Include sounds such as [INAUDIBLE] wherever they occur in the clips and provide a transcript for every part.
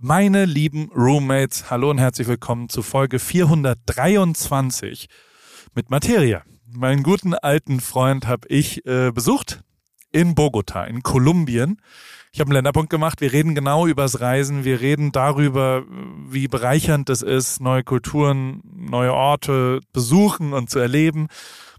Meine lieben Roommates, hallo und herzlich willkommen zu Folge 423 mit Materia. Meinen guten alten Freund habe ich äh, besucht in Bogota, in Kolumbien. Ich habe einen Länderpunkt gemacht. Wir reden genau übers Reisen. Wir reden darüber, wie bereichernd es ist, neue Kulturen, neue Orte besuchen und zu erleben.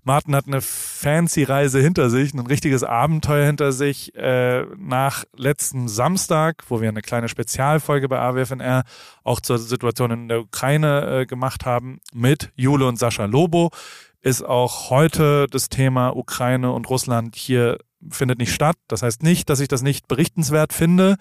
Martin hat eine fancy Reise hinter sich, ein richtiges Abenteuer hinter sich. Äh, nach letzten Samstag, wo wir eine kleine Spezialfolge bei AWFNR auch zur Situation in der Ukraine äh, gemacht haben, mit Jule und Sascha Lobo, ist auch heute das Thema Ukraine und Russland hier findet nicht statt. Das heißt nicht, dass ich das nicht berichtenswert finde.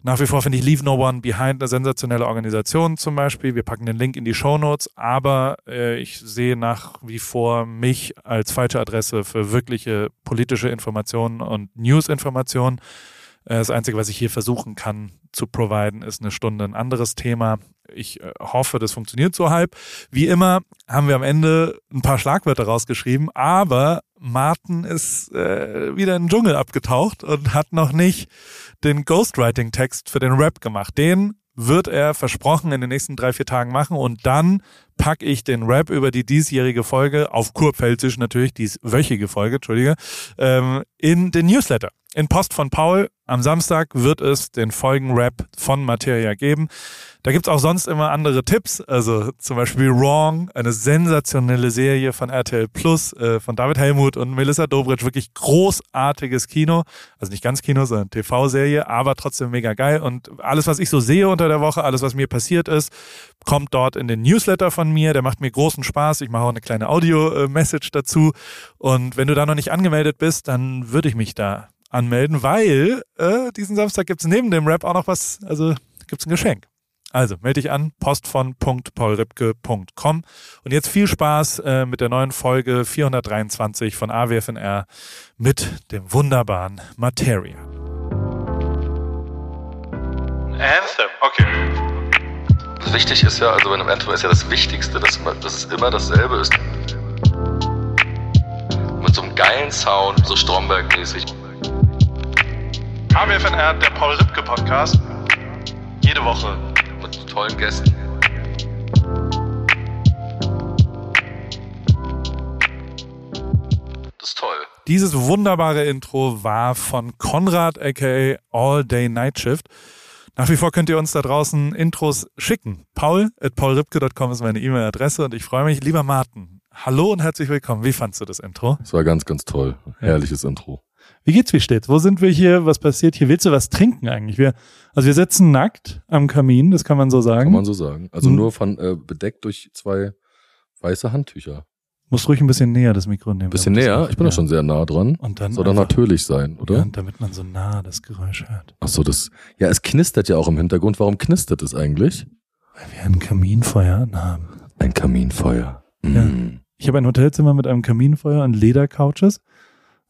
Nach wie vor finde ich Leave No One Behind eine sensationelle Organisation zum Beispiel. Wir packen den Link in die Show Notes, aber äh, ich sehe nach wie vor mich als falsche Adresse für wirkliche politische Informationen und News-Informationen. Äh, das Einzige, was ich hier versuchen kann zu providen, ist eine Stunde ein anderes Thema. Ich äh, hoffe, das funktioniert so halb. Wie immer haben wir am Ende ein paar Schlagwörter rausgeschrieben, aber Martin ist äh, wieder in den Dschungel abgetaucht und hat noch nicht den Ghostwriting-Text für den Rap gemacht. Den wird er versprochen in den nächsten drei, vier Tagen machen und dann packe ich den Rap über die diesjährige Folge, auf Kurpfälzisch natürlich, dieswöchige Folge, Entschuldige, ähm, in den Newsletter. In Post von Paul am Samstag wird es den Folgenrap von Materia geben. Da gibt's auch sonst immer andere Tipps, also zum Beispiel Wrong, eine sensationelle Serie von RTL Plus, äh, von David Helmut und Melissa Dobritsch, wirklich großartiges Kino, also nicht ganz Kino, sondern TV-Serie, aber trotzdem mega geil. Und alles, was ich so sehe unter der Woche, alles, was mir passiert ist, kommt dort in den Newsletter von mir, der macht mir großen Spaß, ich mache auch eine kleine Audio-Message dazu. Und wenn du da noch nicht angemeldet bist, dann würde ich mich da anmelden, weil äh, diesen Samstag gibt's neben dem Rap auch noch was, also gibt's ein Geschenk. Also melde dich an, postvon.paulripke.com und jetzt viel Spaß äh, mit der neuen Folge 423 von AWFNR mit dem wunderbaren Materia. Anthem, okay. Wichtig ist ja, also bei einem Anthem ist ja das Wichtigste, dass, dass es immer dasselbe ist. Mit so einem geilen Sound, so Stromberg-mäßig. AWFNR, der Paul Ripke Podcast. Jede Woche. Mit tollen Gästen. Das ist toll. Dieses wunderbare Intro war von Konrad aka All Day Night Shift. Nach wie vor könnt ihr uns da draußen Intros schicken. Paul at paulripke.com ist meine E-Mail-Adresse und ich freue mich. Lieber Martin, hallo und herzlich willkommen. Wie fandst du das Intro? Es war ganz, ganz toll. Herrliches Intro. Wie geht's, wie steht's? Wo sind wir hier? Was passiert hier? Willst du was trinken eigentlich? Wir, also wir sitzen nackt am Kamin, das kann man so sagen. Kann man so sagen. Also Mhm. nur von äh, bedeckt durch zwei weiße Handtücher. Muss ruhig ein bisschen näher das Mikro nehmen. Bisschen näher? Ich bin ja. doch schon sehr nah dran. Und dann Soll doch natürlich sein, Ja, oder? und damit man so nah das Geräusch hört. Ach so, das. Ja, es knistert ja auch im Hintergrund. Warum knistert es eigentlich? Weil wir ein Kaminfeuer haben. Ein Kaminfeuer. Ja. Mm. Ich habe ein Hotelzimmer mit einem Kaminfeuer und Ledercouches.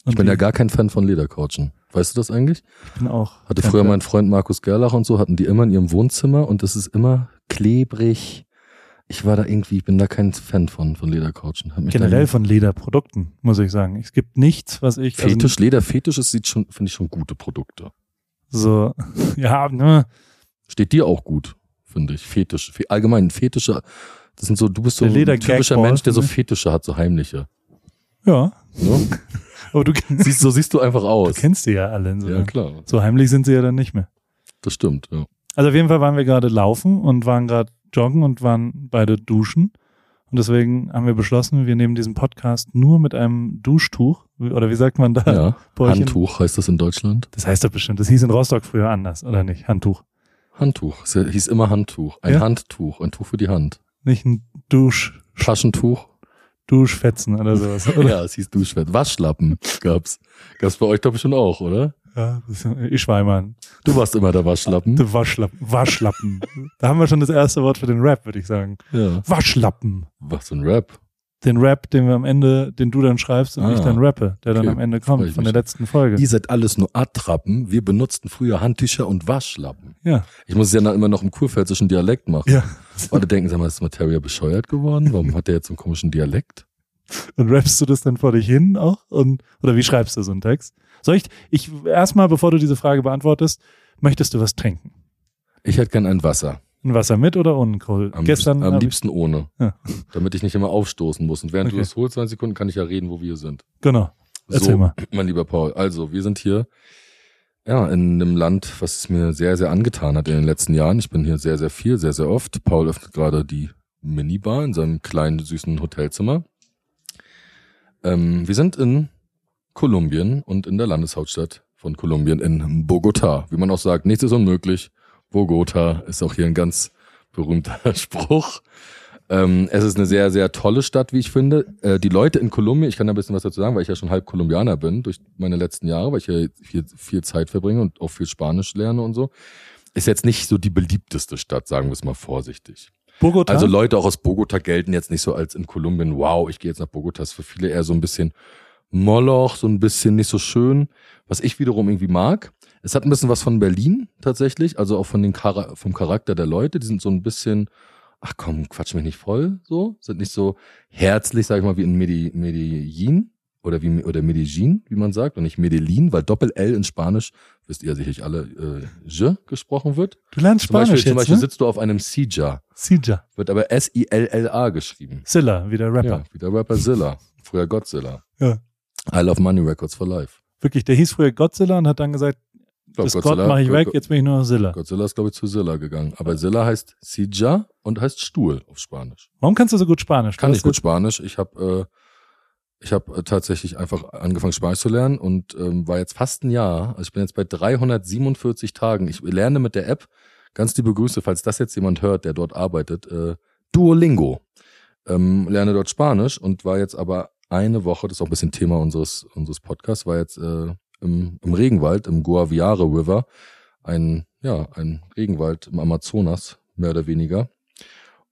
Und Ich bin ja gar kein Fan von Ledercouchen. Weißt du das eigentlich? ich bin auch. Hatte früher Fan. mein Freund Markus Gerlach und so, hatten die immer in ihrem Wohnzimmer und das ist immer klebrig. Ich war da irgendwie, ich bin da kein Fan von, von Ledercouchen. Generell von Lederprodukten, muss ich sagen. Es gibt nichts, was ich. also Fetisch, Leder, Fetisch, es sieht schon, finde ich schon gute Produkte. so, [LAUGHS] ja, ne, Steht dir auch gut, finde ich. Fetisch. Fe allgemein, Fetische. Das sind so, du bist so ein Leder typischer Mensch, der so? Fetische hat, so heimliche. Ja. Ne? Aber du, siehst, so siehst du einfach du aus. kennst die ja alle. So, ja, klar. so heimlich sind sie ja dann nicht mehr. Das stimmt, ja. Also auf jeden Fall waren wir gerade laufen und waren gerade joggen und waren beide duschen. Und deswegen haben wir beschlossen, wir nehmen diesen Podcast nur mit einem Duschtuch. Oder wie sagt man da? ja. in- Handtuch heißt das in Deutschland. Das heißt doch bestimmt. Das hieß in Rostock früher anders, oder nicht? Handtuch. Handtuch. Es hieß immer Handtuch. Ein Ja? Handtuch. Ein Tuch für die Hand. Nicht ein Dusch, Taschentuch. Duschfetzen oder sowas. Oder? Ja, es hieß Duschwert. Waschlappen gab's. Gab's bei euch, glaube ich, schon auch, oder? Ja, ich Schweimann. Du warst immer der Waschlappen. Der Waschlappen. Waschlappen. da haben wir schon das erste Wort für den Rap, würde ich sagen. Ja. Waschlappen. Was für ein Rap. Den Rap, den wir am Ende, den du dann schreibst und Ah, ich dann rappe, der dann okay. am Ende kommt von der letzten Folge. Ihr seid alles nur Attrappen. Wir benutzten früher Handtücher und Waschlappen. Ja. Ich muss es ja noch immer noch im kurpfälzischen Dialekt machen. Ja. Alle denken, sag mal, ist Materia bescheuert geworden? Warum hat der jetzt so einen komischen Dialekt? Und rappst du das dann vor dich hin auch? Und, oder wie schreibst du so einen Text? Soll ich, ich, erstmal, bevor du diese Frage beantwortest, möchtest du was trinken? Ich hätte gern ein Wasser. Ein Wasser mit oder ohne Kohl? Am, Gestern liebsten, am liebsten ohne. Ja. Damit ich nicht immer aufstoßen muss. Und während Okay. du das holst, 20 Sekunden, kann ich ja reden, wo wir sind. Genau. Erzähl so, mal. [CLEARS THROAT] mein lieber Paul. Also, wir sind hier ja in einem Land, was es mir sehr, sehr angetan hat in den letzten Jahren. Ich bin hier sehr, sehr viel, sehr, sehr oft. Paul öffnet gerade die Minibar in seinem kleinen, süßen Hotelzimmer. Ähm, wir sind in Kolumbien und in der Landeshauptstadt von Kolumbien in Bogotá. Wie man auch sagt, nichts ist unmöglich. Bogota ist auch hier ein ganz berühmter [LAUGHS] Spruch. Ähm, es ist eine sehr, sehr tolle Stadt, wie ich finde. Äh, die Leute in Kolumbien, ich kann da ein bisschen was dazu sagen, weil ich ja schon halb Kolumbianer bin durch meine letzten Jahre, weil ich ja viel, viel Zeit verbringe und auch viel Spanisch lerne und so. Ist jetzt nicht so die beliebteste Stadt, sagen wir es mal vorsichtig. Bogota? Also Leute auch aus Bogota gelten jetzt nicht so als in Kolumbien, wow, ich gehe jetzt nach Bogota. ist für viele eher so ein bisschen Moloch, so ein bisschen nicht so schön. Was ich wiederum irgendwie mag. Es hat ein bisschen was von Berlin tatsächlich, also auch von den Chara vom Charakter der Leute. Die sind so ein bisschen, ach komm, quatsch mich nicht voll, so. Sind nicht so herzlich, sag ich mal, wie in Medi Medellin oder wie oder Medellin, wie man sagt, und nicht Medellin, weil Doppel-L in Spanisch, wisst ihr sicherlich alle, äh, je gesprochen wird. du lernst Zum Beispiel, Spanisch zum jetzt, Beispiel ne? sitzt du auf einem Sija, Sija. wird aber S-I-L-L-A geschrieben. Silla, wie der Rapper. Ja, wie der Rapper Zilla. Früher Godzilla. Ja. I love Money Records for Life. Wirklich, der hieß früher Godzilla und hat dann gesagt, Ich glaub, das Gott mache ich weg, jetzt bin ich nur noch Silla. Godzilla ist, glaube ich, zu Zilla gegangen. Aber Zilla heißt Sija und heißt Stuhl auf Spanisch. Warum kannst du so gut Spanisch? Kann ich gut Spanisch. Ich habe äh, ich habe äh, tatsächlich einfach angefangen Spanisch zu lernen und ähm, war jetzt fast ein Jahr. Also ich bin jetzt bei 347 Tagen. Ich lerne mit der App. Ganz liebe Grüße, falls das jetzt jemand hört, der dort arbeitet. Äh, Duolingo. Ähm, lerne dort Spanisch und war jetzt aber eine Woche, das ist auch ein bisschen Thema unseres unseres Podcasts, war jetzt äh, im, im Regenwald, im Guaviare River, ein ja ein Regenwald im Amazonas mehr oder weniger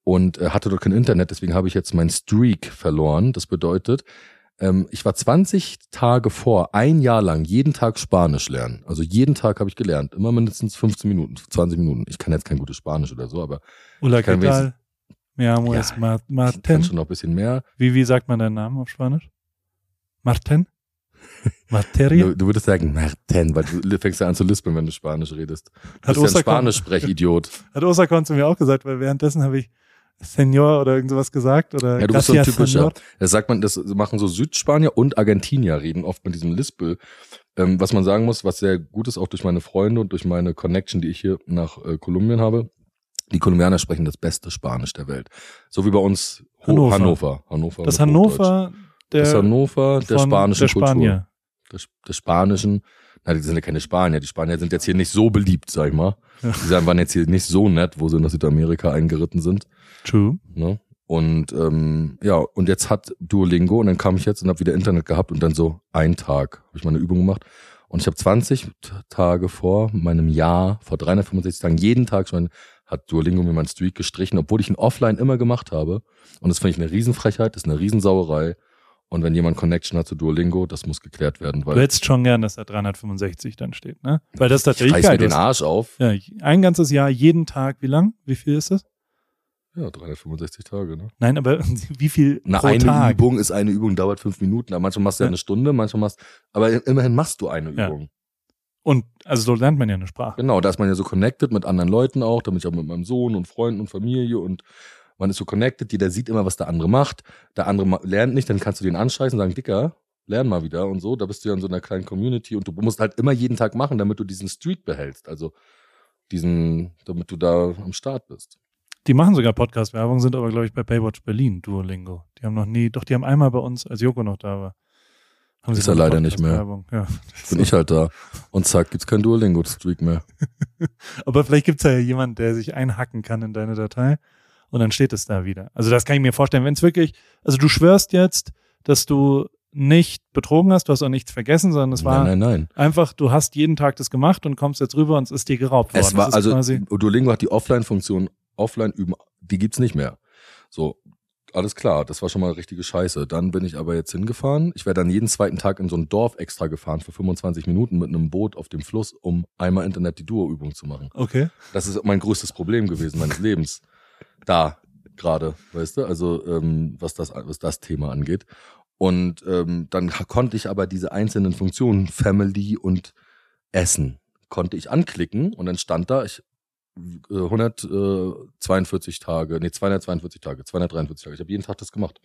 und äh, hatte dort kein Internet, deswegen habe ich jetzt mein Streak verloren. Das bedeutet, ähm, ich war 20 Tage vor, ein Jahr lang, jeden Tag Spanisch lernen. Also jeden Tag habe ich gelernt, immer mindestens 15 Minuten, 20 Minuten. Ich kann jetzt kein gutes Spanisch oder so, aber Hola, kann ¿qué tal? Me amo Ja, es Ma- ich kann schon noch ein bisschen mehr. Wie, wie sagt man deinen Namen auf Spanisch? Marten? Materia? Du, du würdest sagen, Martin, weil du fängst ja an zu lispeln, wenn du Spanisch redest. Du Hat bist ja ein Spanisch-Sprechidiot. Hat Osakon zu mir auch gesagt, weil währenddessen habe ich Senor oder irgend sowas gesagt oder Ja, du bist so ein typischer. Senor. Das sagt man, das machen so Südspanier und Argentinier reden oft mit diesem Lispel. Ähm, was man sagen muss, was sehr gut ist, auch durch meine Freunde und durch meine Connection, die ich hier nach äh, Kolumbien habe. Die Kolumbianer sprechen das beste Spanisch der Welt. So wie bei uns Ho- Hannover. Hannover. Hannover Das. Hannover der, Hannover der spanischen der Kultur. Spanier. Der, der spanischen. Na, die sind ja keine Spanier. Die Spanier sind jetzt hier nicht so beliebt, sag ich mal. Ja. Die waren jetzt hier nicht so nett, wo sie nach Südamerika eingeritten sind. True. Ne? Und ähm, ja, und jetzt hat Duolingo und dann kam ich jetzt und habe wieder Internet gehabt und dann so ein Tag habe ich meine Übung gemacht und ich habe 20 T- Tage vor meinem Jahr, vor 365 Tagen, jeden Tag schon hat Duolingo mir meinen Streak gestrichen, obwohl ich ihn offline immer gemacht habe. Und das finde ich eine Riesenfrechheit, das ist eine Riesensauerei. Und wenn jemand Connection hat zu Duolingo, das muss geklärt werden, Du weil hättest schon gern, dass da 365 dann steht, ne? Weil das ich tatsächlich reiß mir den. Arsch auf. Ja, ein ganzes Jahr, jeden Tag, wie lang? Wie viel ist das? Ja, 365 Tage, ne? Nein, aber [LAUGHS] wie viel Na, pro eine Tag? Übung ist eine Übung, dauert fünf Minuten. Aber manchmal machst du ja Ja. eine Stunde, manchmal machst, aber immerhin machst du eine Ja. Übung. Und also so lernt man ja eine Sprache. Genau, da ist man ja so connected mit anderen Leuten auch, damit ich auch mit meinem Sohn und Freunden und Familie und man ist so connected, jeder sieht immer, was der andere macht. Der andere lernt nicht, dann kannst du den anscheißen und sagen, Dicker, lern mal wieder und so. Da bist du ja in so einer kleinen Community und du musst halt immer jeden Tag machen, damit du diesen Streak behältst. Also diesen, damit du da am Start bist. Die machen sogar Podcast-Werbung, sind aber, glaube ich, bei Baywatch Berlin, Duolingo. Die haben noch nie, doch, die haben einmal bei uns, als Joko noch da war. Haben Ist er eine leider nicht mehr. Ja. [LAUGHS] Bin ich halt da. Und zack, gibt's kein Duolingo-Streak mehr. [LAUGHS] Aber vielleicht gibt's ja jemand, der sich einhacken kann in deine Datei und dann steht es da wieder. Also das kann ich mir vorstellen, wenn es wirklich, also du schwörst jetzt, dass du nicht betrogen hast, du hast auch nichts vergessen, sondern es war nein, nein, nein. einfach, du hast jeden Tag das gemacht und kommst jetzt rüber und es ist dir geraubt worden. Es war also Duolingo hat die Offline-Funktion, Offline üben, die gibt's nicht mehr. So, alles klar, das war schon mal richtige Scheiße. Dann bin ich aber jetzt hingefahren. Ich wäre dann jeden zweiten Tag in so ein Dorf extra gefahren für 25 Minuten mit einem Boot auf dem Fluss, um einmal Internet die Duo-Übung zu machen. okay. Das ist mein größtes Problem gewesen meines Lebens. Da gerade, weißt du, also ähm, was das was das Thema angeht. Und ähm, dann konnte ich aber diese einzelnen Funktionen Family und Essen konnte ich anklicken und dann stand da, ich äh, 142 Tage, nee, 242 Tage, 243 Tage. Ich habe jeden Tag das gemacht.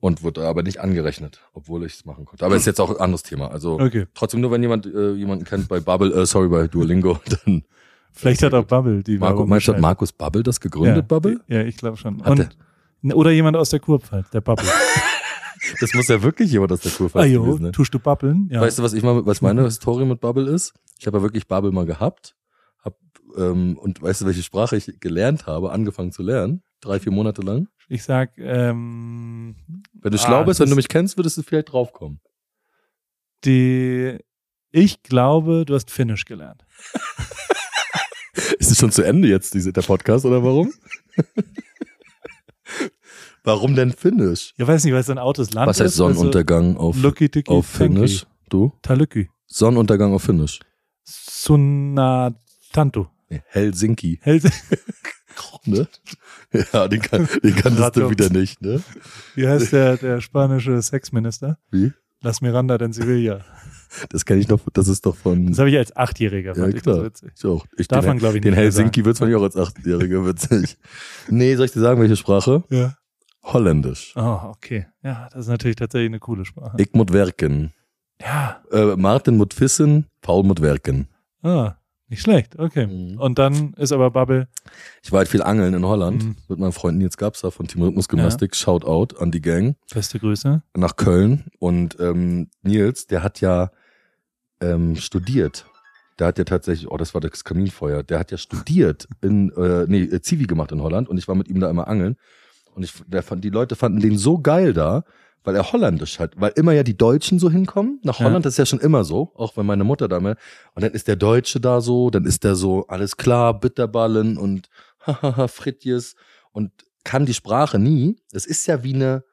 Und wurde aber nicht angerechnet, obwohl ich es machen konnte. Aber ist jetzt auch ein anderes Thema. Also Okay. trotzdem nur, wenn jemand äh, jemanden kennt bei Bubble, äh, sorry, bei Duolingo, [LAUGHS] dann Vielleicht hat auch Bubble die Marco, meinst du, hat. Markus Bubble das gegründet, ja, Bubble? Ja, ich glaube schon. Und, oder jemand aus der Kurpfalz, der Bubble. [LAUGHS] Das muss ja wirklich jemand aus der Kurve ah jo, gewesen sein. tust du babbeln? Ja. Weißt du, was ich mal, was meine Historie mit Bubble ist? Ich habe ja wirklich Bubble mal gehabt, hab, ähm, und weißt du, welche Sprache ich gelernt habe, angefangen zu lernen? Drei, vier Monate lang. ich sag, ähm, Wenn du Ah, schlau bist, wenn du mich kennst, würdest du vielleicht draufkommen. die, ich glaube, du hast Finnisch gelernt. [LAUGHS] Ist es schon zu Ende jetzt, diese, der Podcast, oder warum? [LAUGHS] warum denn Finnisch? Ich weiß nicht, weil es ein Autos Land Was heißt ist. also Sonnenuntergang auf, Lucky Tiki auf Finnisch? Du? Talücki. Sonnenuntergang auf Finnisch. Sunatantu. Nee, Helsinki. Helse [LAUGHS] Ne? Ja, den, kann, den kanntest du wieder nicht, ne? Wie heißt der, der spanische Sexminister? Wie? Las Miranda de Sevilla. Das kenne ich doch, das ist doch von. Das habe ich als Achtjähriger, fand Ja, ich das klar. witzig. Ich auch. Ich, Darf den, man, glaube ich, den nicht mehr Helsinki wird's man ja auch als Achtjähriger [LAUGHS] witzig. nee, soll ich dir sagen, welche Sprache? Ja. Holländisch. Oh, okay. Ja, das ist natürlich tatsächlich eine coole Sprache. Ich muss werken. ja, Äh, Martin muss wissen, Paul muss werken. ah, nicht schlecht. Okay. Mhm. Und dann ist aber Bubble. Ich war halt viel angeln in Holland Mhm. mit meinem Freund Nils Gabser von Team Rhythmusgymnastik. Shout out an die Gang Beste Grüße. nach Köln. Und ähm, Nils, der hat ja ähm, studiert. Der hat ja tatsächlich, oh, das war das Kaminfeuer. Der hat ja studiert in, äh, nee, äh, Zivi gemacht in Holland und ich war mit ihm da immer angeln. Und ich, der fand, die Leute fanden den so geil da, weil er holländisch hat, weil immer ja die Deutschen so hinkommen. Nach Ja. Holland das ist ja schon immer so, auch wenn meine Mutter da mal. Und dann ist der Deutsche da so, dann ist der so, alles klar, Bitterballen und [LAUGHS] hahaha, Frittjes und kann die Sprache nie. Das ist ja wie eine,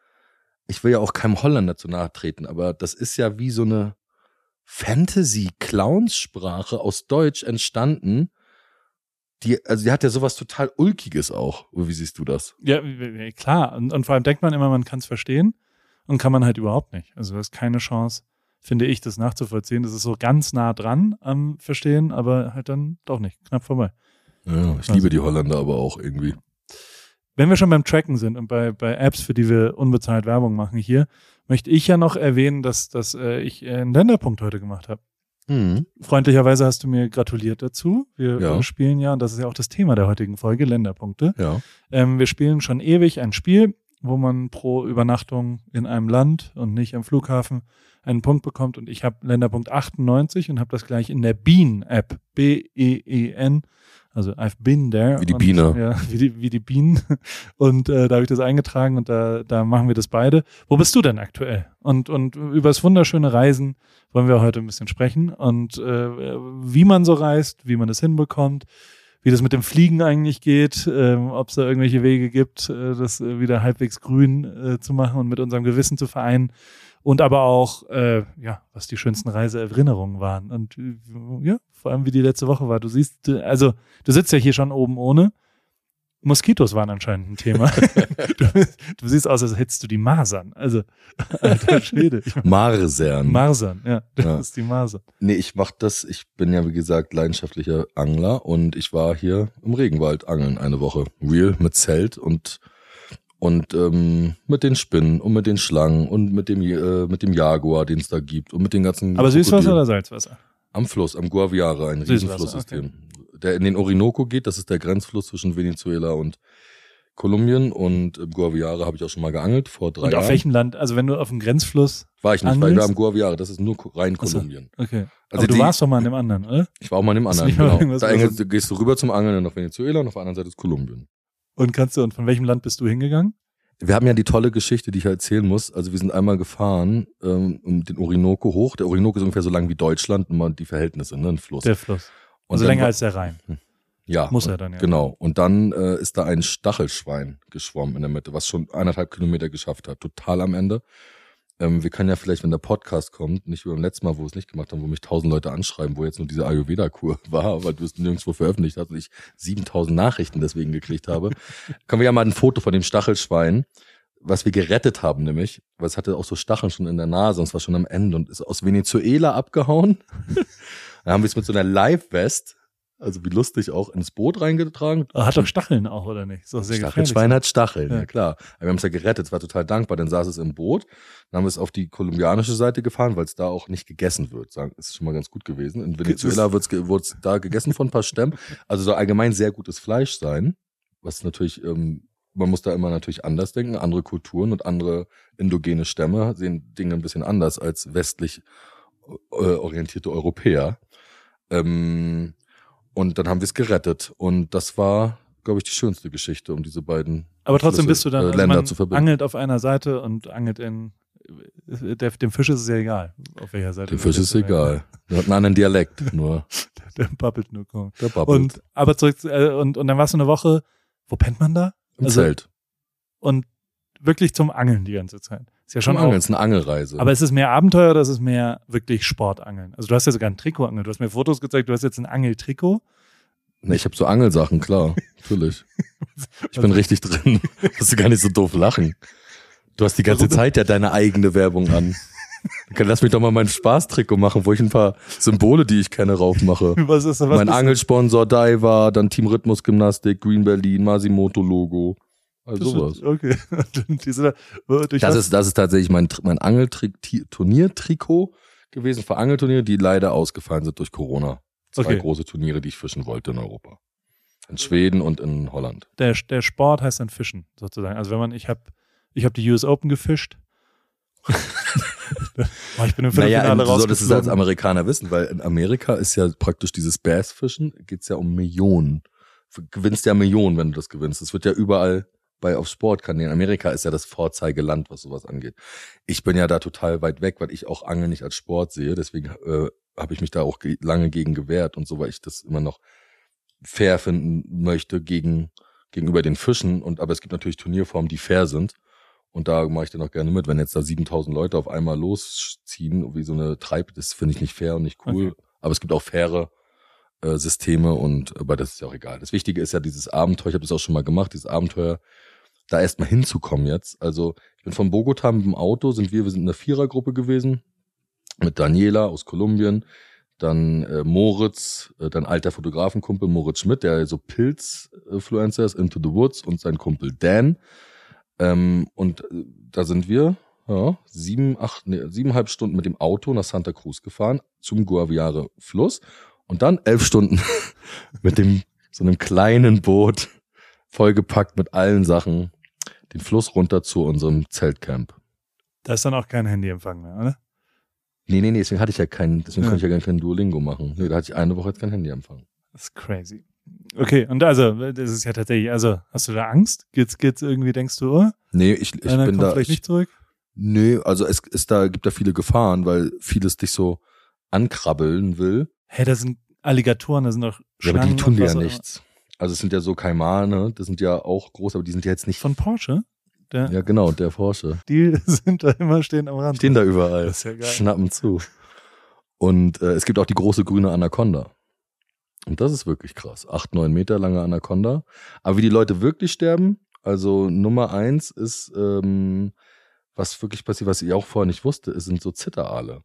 ich will ja auch keinem Holländer zu nahe treten, aber das ist ja wie so eine Fantasy-Clowns-Sprache aus Deutsch entstanden. Die, also die hat ja sowas total Ulkiges auch. Wie siehst du das? Ja, klar. Und, und vor allem denkt man immer, man kann es verstehen und kann man halt überhaupt nicht. Also es ist keine Chance, finde ich, das nachzuvollziehen. Das ist so ganz nah dran am Verstehen, aber halt dann doch nicht. Knapp vorbei. Ja, ich Also- liebe die Holländer aber auch irgendwie. Wenn wir schon beim Tracken sind und bei, bei Apps, für die wir unbezahlt Werbung machen hier, möchte ich ja noch erwähnen, dass, dass äh, ich äh, einen Länderpunkt heute gemacht habe. Mhm. Freundlicherweise hast du mir gratuliert dazu. Wir Ja. äh, spielen ja, und das ist ja auch das Thema der heutigen Folge, Länderpunkte. Ja. Ähm, wir spielen schon ewig ein Spiel, wo man pro Übernachtung in einem Land und nicht am Flughafen einen Punkt bekommt. Und ich habe Länderpunkt 98 und habe das gleich in der Bean-App, B-E-E-N, also I've been there. Wie die und, Biene. Ja, wie die, wie die Bienen. [LAUGHS] Und äh, da habe ich das eingetragen und da, da machen wir das beide. Wo bist du denn aktuell? Und, und über das wunderschöne Reisen wollen wir heute ein bisschen sprechen. Und äh, wie man so reist, wie man das hinbekommt, wie das mit dem Fliegen eigentlich geht, ähm, ob es da irgendwelche Wege gibt, äh, das äh, wieder halbwegs grün äh, zu machen und mit unserem Gewissen zu vereinen. Und aber auch, äh, ja, was die schönsten Reiseerinnerungen waren. Und äh, ja, vor allem wie die letzte Woche war. Du siehst, äh, also du sitzt ja hier schon oben ohne. Moskitos waren anscheinend ein Thema. [LAUGHS] du, du siehst aus, als hättest du die Masern. Also, [LAUGHS] alter Schwede. Marsern. Masern, ja, das Ja. ist die Masern. nee, ich mach das. Ich bin ja, wie gesagt, leidenschaftlicher Angler und ich war hier im Regenwald angeln eine Woche. Real mit Zelt und und ähm, mit den Spinnen und mit den Schlangen und mit dem äh, mit dem Jaguar, den es da gibt und mit den ganzen Aber Süßwasser Krokodilen. oder Salzwasser? Am Fluss, am Guaviare, ein Riesenflusssystem. Der in den Orinoco geht, das ist der Grenzfluss zwischen Venezuela und Kolumbien und im Guaviare habe ich auch schon mal geangelt vor drei Und Jahren. auf welchem Land? Also wenn du auf dem Grenzfluss, war ich nicht, weil ich angelst? war am Guaviare, das ist nur rein Ach so. Kolumbien. okay. Also Aber du die- warst doch mal an dem anderen, oder? Ich war auch mal in dem anderen, genau. Da angelst, gehst du rüber zum Angeln nach Venezuela und auf der anderen Seite ist Kolumbien. Und kannst du, und von welchem Land bist du hingegangen? Wir haben ja die tolle Geschichte, die ich erzählen muss. Also wir sind einmal gefahren ähm, um den Orinoco hoch. Der Orinoco ist ungefähr so lang wie Deutschland, immer die Verhältnisse, ne, ein Fluss. Der Fluss. Und Also länger war- als der Rhein. Ja. Muss er dann, ja. Genau. Und dann äh, ist da ein Stachelschwein geschwommen in der Mitte, was schon eineinhalb Kilometer geschafft hat. Total am Ende. Ähm, wir können ja vielleicht, wenn der Podcast kommt, nicht wie beim letzten Mal, wo wir es nicht gemacht haben, wo mich tausend Leute anschreiben, wo jetzt nur diese Ayurveda-Kur [LAUGHS] war, weil du es nirgendwo veröffentlicht hast und ich 7000 Nachrichten deswegen gekriegt habe, [LAUGHS] können wir ja mal ein Foto von dem Stachelschwein, was wir gerettet haben nämlich, weil es hatte auch so Stacheln schon in der Nase und es war schon am Ende und ist aus Venezuela abgehauen. [LAUGHS] dann haben wir es mit so einer Live-West Also wie lustig auch ins Boot reingetragen. Aber Hat doch Stacheln auch, oder nicht? So sehr gefährlich. Stachelschwein hat Stacheln, ja, Ja. klar. Aber wir haben es ja gerettet, es war total dankbar. Dann saß es im Boot, dann haben wir es auf die kolumbianische Seite gefahren, weil es da auch nicht gegessen wird. Sagen, ist schon mal ganz gut gewesen. In Venezuela wird's ge wird's da gegessen von ein paar Stämmen. Also soll allgemein sehr gutes Fleisch sein, was natürlich, ähm, man muss da immer natürlich anders denken. Andere Kulturen und andere indogene Stämme sehen Dinge ein bisschen anders als westlich äh, orientierte Europäer. Ähm, und dann haben wir es gerettet. Und das war, glaube ich, die schönste Geschichte, um diese beiden Aber trotzdem Schlüssel- bist du dann, äh, also Länder zu verbinden. angelt auf einer Seite und angelt in, der, dem Fisch ist es ja egal, auf welcher Seite. Dem Fisch ist egal. Der hat einen anderen Dialekt, [LAUGHS] nur. Der babbelt nur. komisch. Der babbelt. Und, aber zurück, zu- äh, und, und dann warst du eine Woche, wo pennt man da? Im also- Zelt. Und wirklich zum Angeln die ganze Zeit. Ist ja Schon Angeln, ist eine Angelreise. aber ist es mehr Abenteuer oder ist es mehr wirklich Sportangeln? Also du hast ja sogar ein Trikot angelt. Du hast mir Fotos gezeigt, du hast jetzt ein Angeltrikot. nee, ich habe so Angelsachen, klar. [LAUGHS] Natürlich. Ich bin richtig drin. [LAUGHS] Musst du gar nicht so doof lachen. Du hast die ganze Warum? Zeit ja deine eigene Werbung an. Dann Lass mich doch mal mein Spaßtrikot machen, wo ich ein paar Symbole, die ich kenne, raufmache. [LAUGHS] Was ist was mein? Angelsponsor Daiwa, dann Team Rhythmus Gymnastik, Green Berlin, Masimoto Logo. Also Das sowas. ist- Okay. [LAUGHS] Durch Das ist, das ist tatsächlich mein, mein Angelturniertrikot gewesen für Angelturniere, die leider ausgefallen sind durch Corona. Zwei Okay. große Turniere, die ich fischen wollte in Europa. In Schweden und in Holland. der, der Sport heißt dann Fischen, sozusagen. Also wenn man, ich habe ich hab die US Open gefischt. [LAUGHS] oh, ich bin im Naja, Viertelfinale du solltest es als. Amerikaner wissen, weil in Amerika ist ja praktisch dieses Bassfischen, geht's ja um Millionen. Du gewinnst ja Millionen, wenn du das gewinnst. Das wird ja überall bei auf Sportkanälen. Amerika ist ja das Vorzeigeland, was sowas angeht. Ich bin ja da total weit weg, weil ich auch Angeln nicht als Sport sehe. Deswegen äh, habe ich mich da auch ge lange gegen gewehrt und so, weil ich das immer noch fair finden möchte gegen gegenüber den Fischen. Und aber es gibt natürlich Turnierformen, die fair sind. Und da mache ich dann auch gerne mit, wenn jetzt da 7000 Leute auf einmal losziehen, wie so eine Treib, das finde ich nicht fair und nicht cool. Okay. Aber es gibt auch faire äh, Systeme und aber das ist ja auch egal. Das Wichtige ist ja dieses Abenteuer, ich habe das auch schon mal gemacht, dieses Abenteuer, da erstmal hinzukommen jetzt. Also ich bin von Bogota mit dem Auto, sind wir, wir sind in einer Vierergruppe gewesen, mit Daniela aus Kolumbien, dann äh, Moritz, äh, dein alter Fotografenkumpel Moritz Schmidt, der so Pilz-Influencer ist, Into the Woods und sein Kumpel Dan. Ähm, und äh, da sind wir ja, sieben, acht, nee, siebeneinhalb Stunden mit dem Auto nach Santa Cruz gefahren zum Guaviare Fluss und dann elf Stunden [LAUGHS] mit dem so einem kleinen Boot vollgepackt mit allen Sachen den Fluss runter zu unserem Zeltcamp. Da ist dann auch kein Handyempfang mehr, oder? Nee, nee, nee, deswegen hatte ich ja keinen, deswegen Ja. konnte ich ja gar kein Duolingo machen. Nee, da hatte ich eine Woche jetzt kein Handyempfang. Das ist crazy. Okay, und also, das ist ja tatsächlich, also, hast du da Angst? Geht's, geht's irgendwie, denkst du, oh, Nee, ich, ich bin da. vielleicht Ich, nicht zurück? nee, also es ist da, gibt da viele Gefahren, weil vieles dich so ankrabbeln will. Hey, da sind Alligatoren, da sind doch Ja, aber Schlangen. die tun dir ja nichts. Also es sind ja so Kaimane, das sind ja auch groß, aber die sind ja jetzt nicht. Von Porsche? Der, ja, genau, der Porsche. Die [LAUGHS] sind da immer stehen am Rand. Stehen da überall. Das ist ja geil. Schnappen zu. Und äh, es gibt auch die große grüne Anaconda. Und das ist wirklich krass. Acht, neun Meter lange Anaconda. Aber wie die Leute wirklich sterben, also Nummer eins ist, ähm, was wirklich passiert, was ich auch vorher nicht wusste, ist, sind so Zitteraale.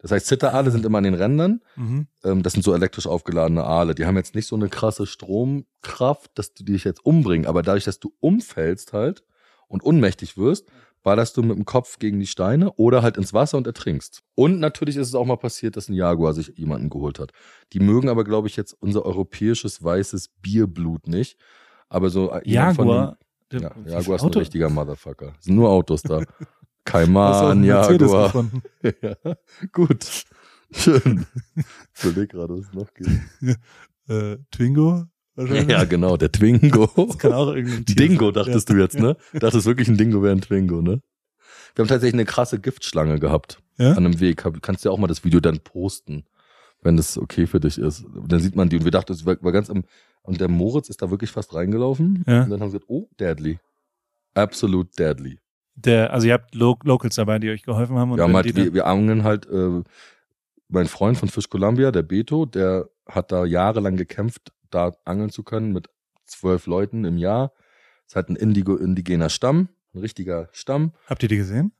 Das heißt, Zitteraale sind immer an den Rändern. Mhm. Ähm, das sind so elektrisch aufgeladene Aale. Die haben jetzt nicht so eine krasse Stromkraft, dass die dich jetzt umbringen. Aber dadurch, dass du umfällst halt und ohnmächtig wirst, ballerst du mit dem Kopf gegen die Steine oder halt ins Wasser und ertrinkst. Und natürlich ist es auch mal passiert, dass ein Jaguar sich jemanden geholt hat. Die mögen aber, glaube ich, jetzt unser europäisches weißes Bierblut nicht. Aber so äh, von Jaguar. der- ja, Jaguar ist ein richtiger Motherfucker. Es sind nur Autos da. [LAUGHS] Kaiman, Jaguar. [LAUGHS] ja, gut. Schön. Ich [LAUGHS] überleg gerade, was es noch gibt. [LAUGHS] Äh, Twingo? Ja, genau, der Twingo. Das kann auch irgendein Tier Dingo, sein. dachtest ja. du jetzt, ne? Dachtest wirklich ein Dingo wäre ein Twingo, ne? Wir haben tatsächlich eine krasse Giftschlange gehabt Ja? an einem Weg. Kannst du ja auch mal das Video dann posten, wenn das okay für dich ist. Dann sieht man die und wir dachten, es war, war ganz am, und der Moritz ist da wirklich fast reingelaufen. Ja. Und dann haben sie gesagt, oh, deadly. Absolut deadly. Der, also ihr habt Lo Locals dabei, die euch geholfen haben. Und Wir, haben halt, die wir, wir angeln halt, äh, mein Freund von Fish Columbia, der Beto, der hat da jahrelang gekämpft, da angeln zu können mit zwölf Leuten im Jahr. ist halt ein Indigo, indigener Stamm, ein richtiger Stamm. habt ihr die gesehen?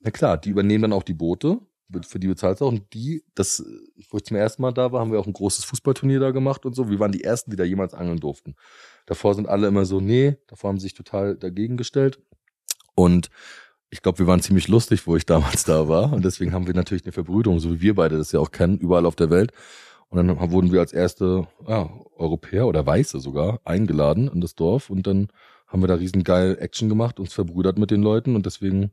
Na klar, die übernehmen dann auch die Boote. für die bezahlst du auch. Und die, das, wo ich zum ersten Mal da war, haben wir auch ein großes Fußballturnier da gemacht und so. Wir waren die ersten, die da jemals angeln durften. Davor sind alle immer so, nee, davor haben sie sich total dagegen gestellt. Und ich glaube, wir waren ziemlich lustig, wo ich [LAUGHS] damals da war. Und deswegen haben wir natürlich eine Verbrüderung, so wie wir beide das ja auch kennen, überall auf der Welt. Und dann wurden wir als erste ja, Europäer oder Weiße sogar eingeladen in das Dorf. Und dann haben wir da riesen geil Action gemacht, uns verbrüdert mit den Leuten. Und deswegen,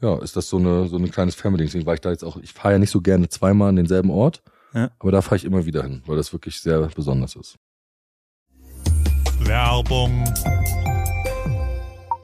ja, ist das so eine so ein kleines Family. Deswegen war ich da jetzt auch, ich fahre ja nicht so gerne zweimal an denselben Ort. Ja. Aber da fahre ich immer wieder hin, weil das wirklich sehr besonders ist. Werbung.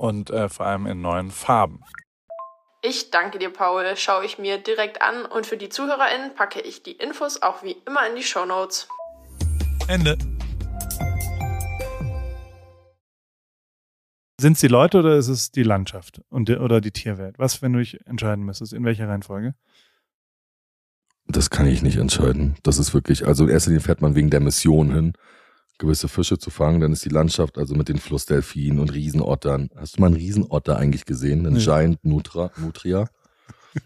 und äh, vor allem in neuen Farben. Ich danke dir, Paul. Schaue ich mir direkt an und für die ZuhörerInnen packe ich die Infos auch wie immer in die Show Notes. Ende. Sind es die Leute oder ist es die Landschaft und die, oder die Tierwelt? Was, wenn du dich entscheiden müsstest? In welcher Reihenfolge? Das kann ich nicht entscheiden. Das ist wirklich, also in erster Linie fährt man wegen der Mission hin, gewisse Fische zu fangen. Dann ist die Landschaft, also mit den Flussdelfinen und Riesenottern. Hast du mal einen Riesenotter eigentlich gesehen? Einen Nee. Giant Nutra, Nutria?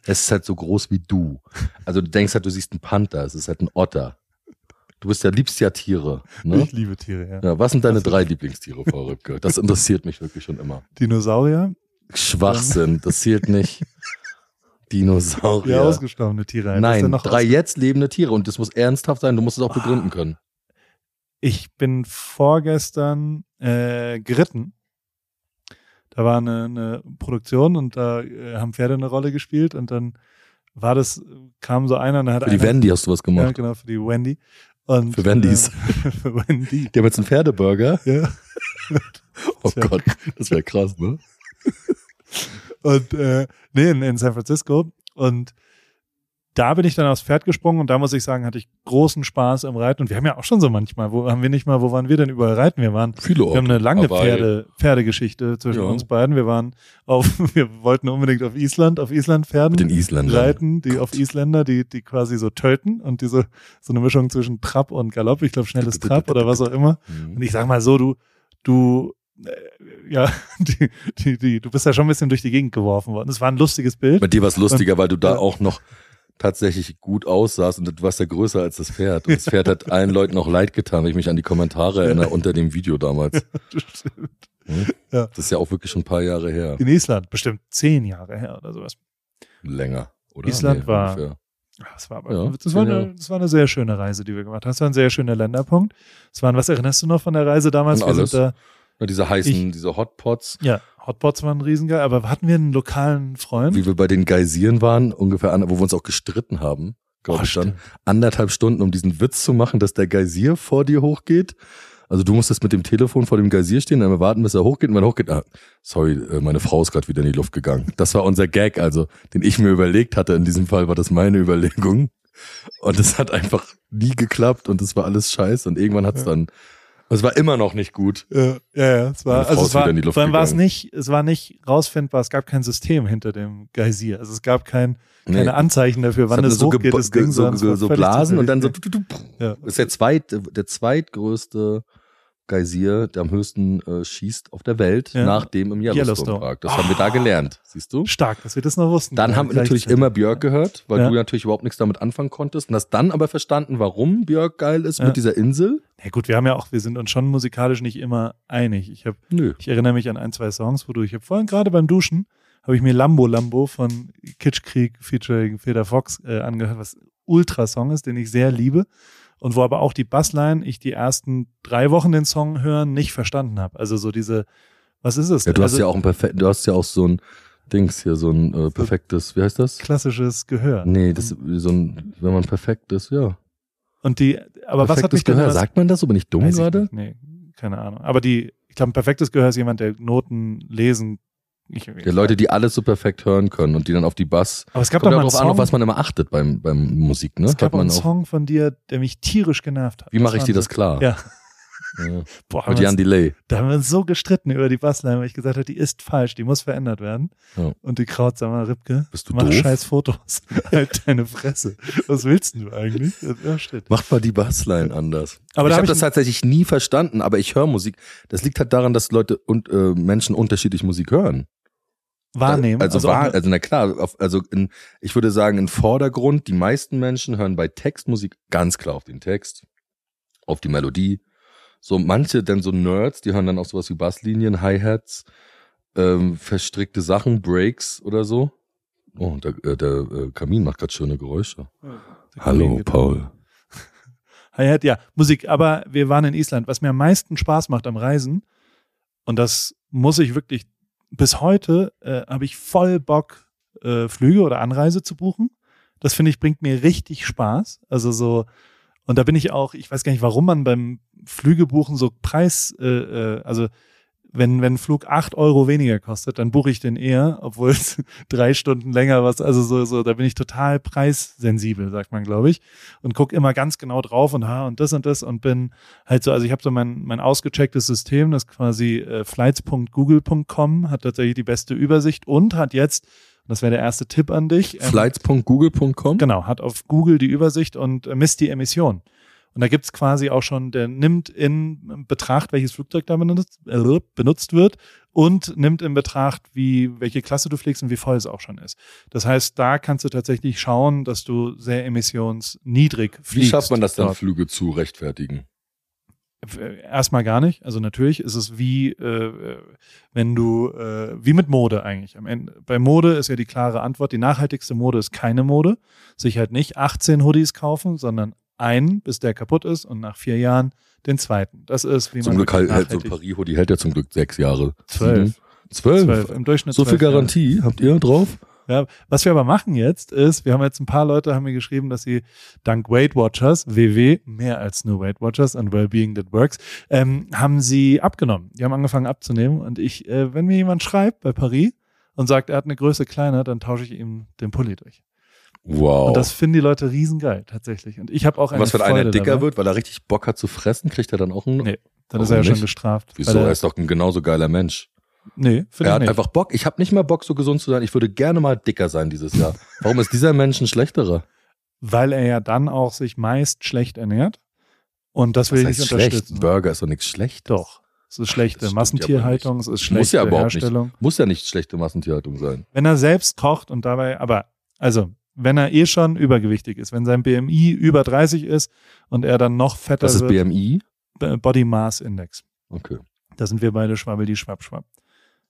Es ist halt so groß wie du. Also du denkst halt, du siehst einen Panther. Es ist halt ein Otter. Du bist ja, liebst ja Tiere. Ne? Ich liebe Tiere, ja. Ja, was sind deine drei Lieblingstiere, Frau Rübke? Das interessiert mich wirklich schon immer. Dinosaurier? Schwachsinn, das zählt nicht. Dinosaurier. Ja, ausgestorbene Tiere. Nein, drei jetzt lebende Tiere und das muss ernsthaft sein, du musst es auch begründen können. Ich bin vorgestern äh, geritten. Da war eine, eine Produktion und da äh, haben Pferde eine Rolle gespielt und dann war das, kam so einer und hat Für die einer, Wendy hast du was Ja, gemacht. genau, für die Wendy. Und, Für Wendys. Äh, [LAUGHS] für Wendy. Die haben jetzt einen Pferdeburger. Ja. [LAUGHS] Oh Gott, das wäre krass, ne? [LAUGHS] Und äh, nee, in, in San Francisco. Und da bin ich dann aufs Pferd gesprungen und da muss ich sagen, hatte ich großen Spaß am Reiten. Und wir haben ja auch schon so manchmal, wo haben wir nicht mal, wo waren wir denn überall reiten? Wir waren Viele Wir haben eine lange. Pferde, Pferdegeschichte zwischen Ja. uns beiden. Wir waren auf, [LAUGHS] wir wollten unbedingt auf Island, auf Island Pferden Mit den Isländern. reiten, die auf Isländer, die, die quasi so töten und diese, so eine Mischung zwischen Trab und Galopp. Ich glaube, schnelles Trab oder was auch immer. Mhm. Und ich sag mal so, du, du, äh, ja, [LAUGHS] die, die, die, du bist ja schon ein bisschen durch die Gegend geworfen worden. Es war ein lustiges Bild. Bei dir war es lustiger, weil du da Ja. auch noch tatsächlich gut aussahst und du warst ja größer als das Pferd. Und das Pferd hat allen Leuten auch leid getan, wenn ich mich an die Kommentare erinnere unter dem Video damals. [LAUGHS] Hm? Ja. Das ist ja auch wirklich schon ein paar Jahre her. In Island, bestimmt zehn Jahre her oder sowas. Länger, oder? Island war- ungefähr. Ja, Das war, aber, Ja, das, war eine, das war eine sehr schöne Reise, die wir gemacht haben. Das war ein sehr schöner Länderpunkt. Das waren, was erinnerst du noch von der Reise damals? An Wir alles. sind da, Ja, diese heißen, Ich- diese Hotpots, ja, Hotpots waren riesengeil, aber hatten wir einen lokalen Freund? wie wir bei den Geysiren waren, ungefähr, an, wo wir uns auch gestritten haben, glaube Oh, ich dann. Anderthalb Stunden, um diesen Witz zu machen, dass der Geysir vor dir hochgeht. Also du musstest mit dem Telefon vor dem Geysir stehen, dann warten, bis er hochgeht und wenn er hochgeht, ah, sorry, äh, meine Frau ist gerade wieder in die Luft gegangen. Das war unser Gag, also, den ich mir überlegt hatte. In diesem Fall war das meine Überlegung. Und es hat einfach nie geklappt und es war alles scheiße und irgendwann hat's dann, es war immer noch nicht gut. Ja, ja, ja, es war, also es war, vor allem war es nicht, es war nicht rausfindbar, es gab kein System hinter dem Geysir. Also es gab kein, keine Nee. Anzeichen dafür, wann hat es so, hochgeht, das Ding, so, es so, so Blasen und dann so. Ja. Das ist der, zweit, der zweitgrößte Geysir, der am höchsten äh, schießt auf der Welt, Ja. nach dem im Yellowstone, Yellowstone. Park. Das haben wir da Ah. gelernt, siehst du? Stark, dass wir das noch wussten. Dann Ja, haben wir natürlich immer Björk gehört, weil Ja. du natürlich überhaupt nichts damit anfangen konntest und hast dann aber verstanden, warum Björk geil ist mit dieser Insel. Ja gut, wir haben ja auch, wir sind uns schon musikalisch nicht immer einig. Ich habe, Nö. ich erinnere mich an ein, zwei Songs, wo du, ich habe vorhin gerade beim Duschen, habe ich mir Lambo Lambo von Kitschkrieg featuring Peter Fox äh, angehört, was Ultrasong ist, den ich sehr liebe. Und wo aber auch die Bassline, ich die ersten drei Wochen den Song hören, nicht verstanden habe. Also so diese, was ist es? Ja, du hast also, ja auch ein perfekt, du hast ja auch so ein Dings hier, so ein äh, perfektes, wie heißt das? klassisches Gehör. Nee, das so ein, wenn man perfekt ist, ja. Und die, aber was hat Perfektes mich Gehör. was- Sagt man das? So bin ich dumm gerade? nicht, Nee, keine Ahnung. Aber die, ich glaube, ein perfektes Gehör ist jemand, der Noten lesen. Ich, Ja, Leute, die alles so perfekt hören können und die dann auf die Bass. aber es gab Kommt doch mal einen darauf an, auf Song, was man immer achtet beim, beim Musik, ne? es gab Hat man einen auch, Song von dir, der mich tierisch genervt hat. wie mache ich dir das klar? Ja. Ja. [LAUGHS] Boah, Mit Jan Delay. da haben wir uns so gestritten über die Bassline, weil ich gesagt habe, die ist falsch, die muss verändert werden. Ja. Und die Kraut, sag mal, Ripke, Bist du mach doof? scheiß Fotos. [LAUGHS] halt deine Fresse. Was willst du eigentlich? Ja, steht. Macht mal die Bassline anders. Aber ich da hab habe ich das tatsächlich nie verstanden, aber ich höre Musik. Das liegt halt daran, dass Leute und äh, Menschen unterschiedlich Musik hören. Wahrnehmen. Also, auch wahr, also na klar, auf, also in, ich würde sagen, im Vordergrund, die meisten Menschen hören bei Textmusik ganz klar auf den Text, auf die Melodie. So manche dann so Nerds, die hören dann auch sowas wie Basslinien, Hi-Hats, ähm, verstrickte Sachen, Breaks oder so. Oh, der, äh, der äh, Kamin macht gerade schöne Geräusche. Hallo, Paul. [LAUGHS] Hi-Hat, ja, Musik. Aber wir waren in Island. Was mir am meisten Spaß macht am Reisen, und das muss ich wirklich, bis heute äh, habe ich voll Bock, äh, Flüge oder Anreise zu buchen. Das finde ich, bringt mir richtig Spaß. Also so, und da bin ich auch, ich weiß gar nicht, warum man beim Flügebuchen so Preis, äh, äh, also wenn, wenn ein Flug acht Euro weniger kostet, dann buche ich den eher, obwohl es [LAUGHS] drei Stunden länger was, also so, so, da bin ich total preissensibel, sagt man, glaube ich. Und guck immer ganz genau drauf und ha und das und das und bin halt so, also ich habe so mein, mein ausgechecktes System, das quasi äh, flights.google.com hat tatsächlich die beste Übersicht und hat jetzt, das wäre der erste Tipp an dich, ähm, Flights.google.com? Genau, hat auf Google die Übersicht und äh, misst die Emission. Und da gibt's quasi auch schon, der nimmt in Betracht, welches Flugzeug da benutzt, äh, benutzt wird und nimmt in Betracht, wie, welche Klasse du fliegst und wie voll es auch schon ist. Das heißt, da kannst du tatsächlich schauen, dass du sehr emissionsniedrig Wie fliegst. schafft man das dann, dort. Flüge zu rechtfertigen? Erstmal gar nicht. Also natürlich ist es wie, äh, wenn du, äh, wie mit Mode eigentlich. Am Ende, bei Mode ist ja die klare Antwort, die nachhaltigste Mode ist keine Mode. Sich halt nicht 18 Hoodies kaufen, sondern einen, bis der kaputt ist und nach vier Jahren den zweiten. Das ist, wie Zum man Glück halt, hält so nachhaltig- Paris-Hoodie hält ja zum Glück sechs Jahre. Zwölf. Zwölf? zwölf, im Durchschnitt So viel zwölf Jahre. Garantie habt ihr drauf? Ja, was wir aber machen jetzt ist, wir haben jetzt ein paar Leute haben mir geschrieben, dass sie dank Weight Watchers, WW, mehr als nur Weight Watchers und Wellbeing That Works, ähm, haben sie abgenommen. Die haben angefangen abzunehmen und ich, äh, wenn mir jemand schreibt bei Paris und sagt, er hat eine Größe kleiner, dann tausche ich ihm den Pulli durch. Wow. Und das finden die Leute riesengeil, tatsächlich. Und ich habe auch eine was, wenn Freude einer dicker dabei. wird, weil er richtig Bock hat zu fressen, kriegt er dann auch einen. Nee, Dann ist er ja schon nicht? gestraft. Wieso? Er ist doch ein genauso geiler Mensch. nee, finde Er ich hat nicht. einfach Bock. Ich habe nicht mal Bock, so gesund zu sein. Ich würde gerne mal dicker sein dieses Jahr. Warum ist dieser Mensch ein schlechterer? weil er ja dann auch sich meist schlecht ernährt. Und das will ich heißt nicht schlecht? unterstützen. Burger ist doch nichts Schlechtes. Doch. Es ist schlechte Das Massentierhaltung, es ist Muss schlechte ja überhaupt Herstellung. nicht. Muss ja nicht schlechte Massentierhaltung sein. Wenn er selbst kocht und dabei, aber, also, wenn er eh schon übergewichtig ist, wenn sein BMI über 30 ist und er dann noch fetter Das ist wird, BMI? B- Body Mass Index. Okay. Da sind wir beide schwabbel die schwapp schwapp.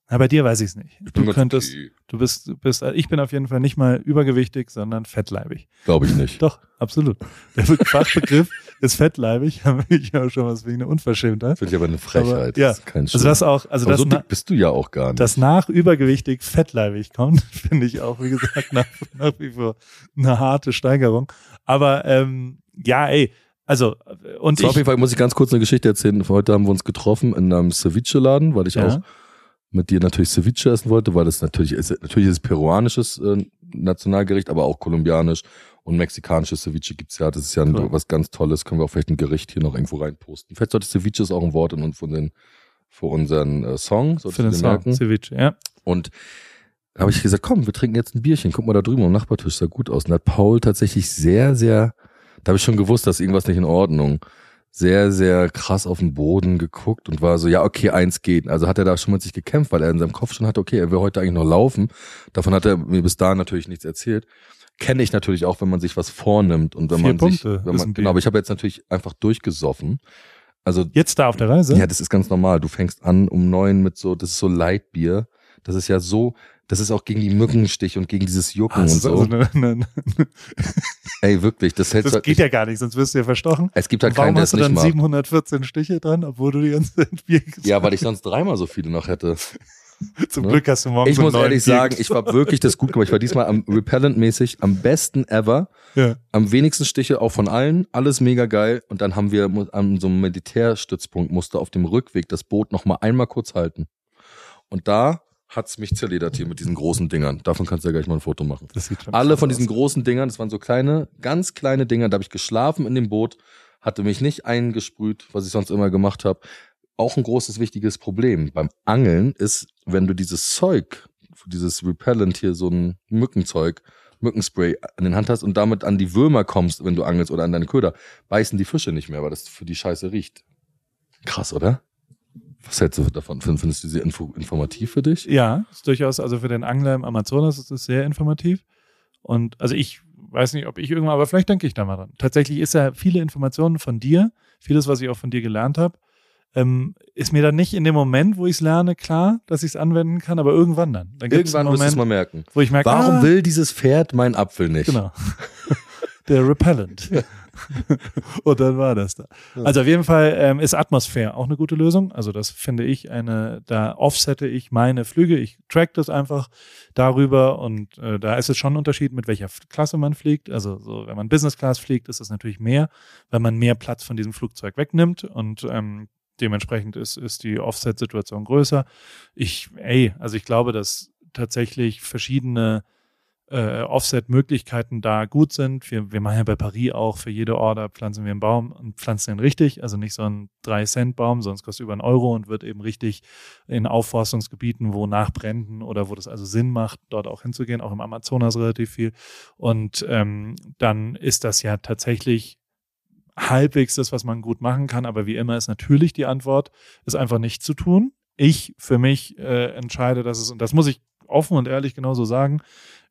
Aber bei dir weiß ich es nicht. Du könntest, okay. du bist, du bist, ich bin auf jeden Fall nicht mal übergewichtig, sondern fettleibig. Glaube ich nicht. [LAUGHS] Doch, absolut. Der Fachbegriff [LAUGHS] ist fettleibig, [LAUGHS] habe ich auch schon was wie eine Unverschämtheit. Finde ich aber eine Frechheit. Aber, ja. Das ist kein Also das auch, also aber das, so na, dick bist du ja auch gar nicht. das nach übergewichtig fettleibig kommt, finde ich auch, wie gesagt, nach, nach wie vor eine harte Steigerung. Aber ähm, ja, ey, also und So, auf ich, jeden Fall muss ich ganz kurz eine Geschichte erzählen. Heute haben wir uns getroffen in einem Ceviche-Laden, weil ich Ja. auch mit dir natürlich Ceviche essen wollte, weil das natürlich ist, natürlich ist es peruanisches äh, Nationalgericht, aber auch kolumbianisch und mexikanisches Ceviche gibt's ja. Das ist ja Cool. was ganz Tolles. Können wir auch vielleicht ein Gericht hier noch irgendwo reinposten. Vielleicht sollte Ceviche ist auch ein Wort in uns von den für unseren äh, Song, für den dir Song, merken. Ceviche, ja. Und da habe ich gesagt, komm, wir trinken jetzt ein Bierchen. Guck mal da drüben am Nachbartisch, sah gut aus. Und da hat Paul tatsächlich sehr, sehr, da habe ich schon gewusst, dass irgendwas nicht in Ordnung. Sehr, sehr krass auf den Boden geguckt und war so, ja, okay, eins geht. Also hat er da schon mit sich gekämpft, weil er in seinem Kopf schon hatte, okay, er will heute eigentlich noch laufen. Davon hat er mir bis dahin natürlich nichts erzählt. Kenne ich natürlich auch, wenn man sich was vornimmt und wenn Vier man sich, Punkte wenn ist man, genau, aber ich habe jetzt natürlich einfach durchgesoffen. Also Jetzt da auf der Reise. ja, das ist ganz normal. Du fängst an um neun mit so, das ist so Leitbier. Das ist ja so, das ist auch gegen die Mückenstich und gegen dieses Jucken Ah, und so. also eine, eine, Ey, wirklich, das hält das geht ja gar nicht, sonst wirst du ja verstochen. Es gibt halt warum keinen, der hast es du nicht dann macht. 714 Stiche dran, obwohl du die ganze Zeit Bier Ja, weil ich sonst dreimal so viele noch hätte. hast? [LAUGHS] Zum ne? Glück hast du morgen Ich muss ehrlich Bier sagen, ich war wirklich das gut gemacht. Ich war diesmal am Repellent-mäßig am besten ever. Ja. Am wenigsten Stiche auch von allen. Alles mega geil. Und dann haben wir an so einem Militärstützpunkt musste auf dem Rückweg das Boot noch mal einmal kurz halten. Und da hat's mich zerledert hier mit diesen großen Dingern. Davon kannst du ja gleich mal ein Foto machen. Alle von diesen aus. großen Dingern, das waren so kleine, ganz kleine Dinger, da habe ich geschlafen in dem Boot, hatte mich nicht eingesprüht, was ich sonst immer gemacht habe. Auch ein großes, wichtiges Problem beim Angeln ist, wenn du dieses Zeug, dieses Repellent hier, so ein Mückenzeug, Mückenspray an den Hand hast und damit an die Würmer kommst, wenn du angelst oder an deine Köder, beißen die Fische nicht mehr, weil das für die Scheiße riecht. Krass, oder? Was hältst du davon? Findest du diese Info informativ für dich? Ja, ist durchaus, also für den Angler im Amazonas ist es sehr informativ. Und also ich weiß nicht, ob ich irgendwann, aber vielleicht denke ich da mal dran. Tatsächlich ist ja viele Informationen von dir, vieles, was ich auch von dir gelernt habe, ähm, ist mir dann nicht in dem Moment, wo ich es lerne, klar, dass ich es anwenden kann, aber irgendwann dann. Dann Irgendwann wirst du es mal merken. wo ich merke, Warum ah, will dieses Pferd meinen Apfel nicht? Genau. [LAUGHS] Der Repellent. [LAUGHS] Und dann war das da. Also auf jeden Fall ähm, ist Atmosphäre auch eine gute Lösung. Also das finde ich eine, da offsette ich meine Flüge. Ich track das einfach darüber und äh, da ist es schon ein Unterschied, mit welcher Klasse man fliegt. Also so, wenn man Business Class fliegt, ist es natürlich mehr, weil man mehr Platz von diesem Flugzeug wegnimmt und ähm, dementsprechend ist, ist die Offset-Situation größer. Ich, ey, also ich glaube, dass tatsächlich verschiedene äh, Offset-Möglichkeiten da gut sind. Wir, wir machen ja bei Paris auch für jede Order pflanzen wir einen Baum und pflanzen den richtig, also nicht so einen 3-Cent-Baum, sonst kostet über einen Euro und wird eben richtig in Aufforstungsgebieten, wo nach Bränden oder wo das also Sinn macht, dort auch hinzugehen, auch im Amazonas relativ viel. Und ähm, dann ist das ja tatsächlich halbwegs das, was man gut machen kann, aber wie immer ist natürlich die Antwort, ist einfach nicht zu tun. Ich für mich äh, entscheide, dass es, und das muss ich offen und ehrlich genauso sagen,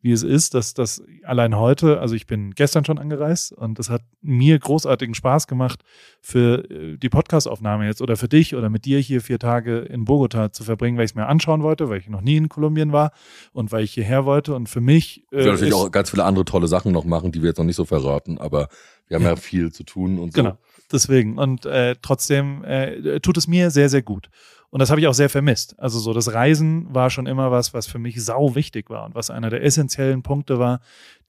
wie es ist, dass das allein heute, also ich bin gestern schon angereist und das hat mir großartigen Spaß gemacht, für äh, die Podcastaufnahme jetzt oder für dich oder mit dir hier vier Tage in Bogota zu verbringen, weil ich es mir anschauen wollte, weil ich noch nie in Kolumbien war und weil ich hierher wollte. Und für mich Wir werden äh, natürlich ist, auch ganz viele andere tolle Sachen noch machen, die wir jetzt noch nicht so verraten, aber wir haben ja, viel zu tun und so. Genau, deswegen. Und äh, trotzdem äh, tut es mir sehr, sehr gut. Und das habe ich auch sehr vermisst. Also so das Reisen war schon immer was, was für mich sau wichtig war und was einer der essentiellen Punkte war,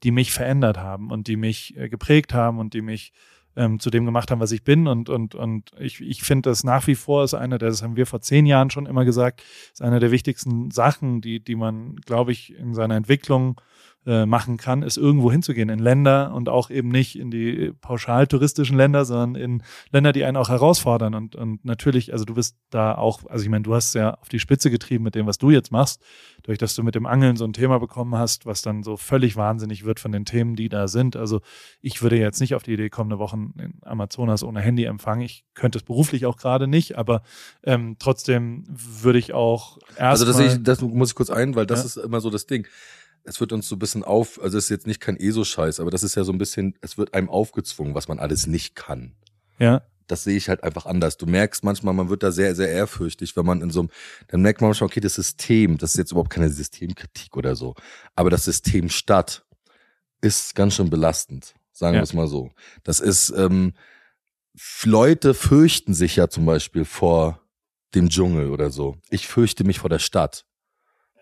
die mich verändert haben und die mich äh, geprägt haben und die mich ähm, zu dem gemacht haben, was ich bin. Und, und, und ich, ich finde das nach wie vor ist eine, der- das haben wir vor zehn Jahren schon immer gesagt, ist eine der wichtigsten Sachen, die, die man, glaube ich, in seiner Entwicklung äh, machen kann, ist irgendwo hinzugehen in Länder und auch eben nicht in die pauschal touristischen Länder, sondern in Länder, die einen auch herausfordern. Und, und natürlich, also du bist da auch, also ich meine, du hast es ja auf die Spitze getrieben mit dem, was du jetzt machst, durch dass du mit dem Angeln so ein Thema bekommen hast, was dann so völlig wahnsinnig wird von den Themen, die da sind. Also ich würde jetzt nicht auf die Idee kommen, eine Woche in Amazonas ohne Handy empfangen. Ich könnte es beruflich auch gerade nicht, aber ähm, trotzdem würde ich auch erst Also das, mal, sehe ich, das muss ich kurz ein, weil das Ja. ist immer so das Ding. Es wird uns so ein bisschen auf, also es ist jetzt nicht kein ESO-Scheiß, aber das ist ja so ein bisschen, es wird einem aufgezwungen, was man alles nicht kann. ja, das sehe ich halt einfach anders. Du merkst manchmal, man wird da sehr, sehr ehrfürchtig, wenn man in so einem, dann merkt man manchmal, okay, das System, das ist jetzt überhaupt keine Systemkritik oder so, aber das System Stadt ist ganz schön belastend, sagen Ja. wir es mal so. Das ist, ähm, Leute fürchten sich ja zum Beispiel vor dem Dschungel oder so. Ich fürchte mich vor der Stadt.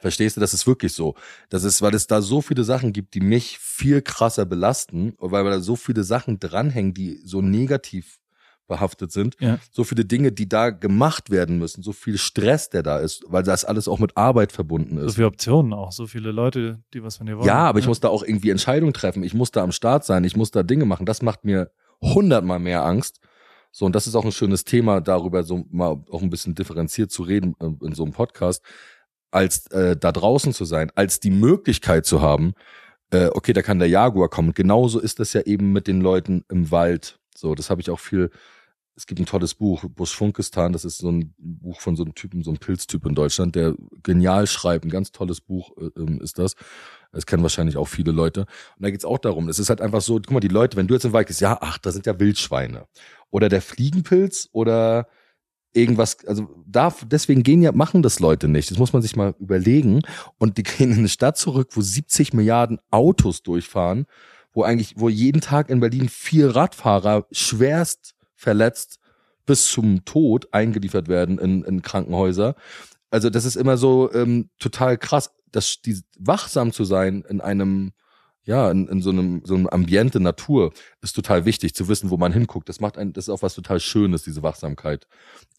Verstehst du? Das ist wirklich so. Das ist, weil es da so viele Sachen gibt, die mich viel krasser belasten, weil da so viele Sachen dranhängen, die so negativ behaftet sind. Ja. So viele Dinge, die da gemacht werden müssen, so viel Stress, der da ist, weil das alles auch mit Arbeit verbunden So ist. viele Optionen auch, so viele Leute, die was von dir wollen. Ja, aber ich muss da auch irgendwie Entscheidungen treffen. Ich muss da am Start sein. Ich muss da Dinge machen. Das macht mir hundertmal mehr Angst. So, und das ist auch ein schönes Thema, darüber so mal auch ein bisschen differenziert zu reden äh, in so einem Podcast, als äh, da draußen zu sein, als die Möglichkeit zu haben, äh, okay, da kann der Jaguar kommen. Genauso ist das ja eben mit den Leuten im Wald. So, das habe ich auch viel. Es gibt ein tolles Buch, Busch Funkistan, das ist so ein Buch von so einem Typen, so einem Pilztyp in Deutschland, der genial schreibt. Ein ganz tolles Buch äh, ähm, ist das. Das kennen wahrscheinlich auch viele Leute. Und da geht's auch darum, es ist halt einfach so, guck mal, die Leute, wenn du jetzt im Wald gehst, ja, ach, da sind ja Wildschweine. Oder der Fliegenpilz oder irgendwas, also da, deswegen gehen ja, machen das Leute nicht. Das muss man sich mal überlegen. Und die gehen in eine Stadt zurück, wo 70 Milliarden Autos durchfahren, wo eigentlich, wo jeden Tag in Berlin vier Radfahrer schwerst verletzt bis zum Tod eingeliefert werden in, in Krankenhäuser. Also das ist immer so ähm, total krass, dass die wachsam zu sein in einem ja, in, in so einem so einem Ambiente Natur ist total wichtig zu wissen, wo man hinguckt. Das macht ein, das ist auch was total Schönes, diese Wachsamkeit.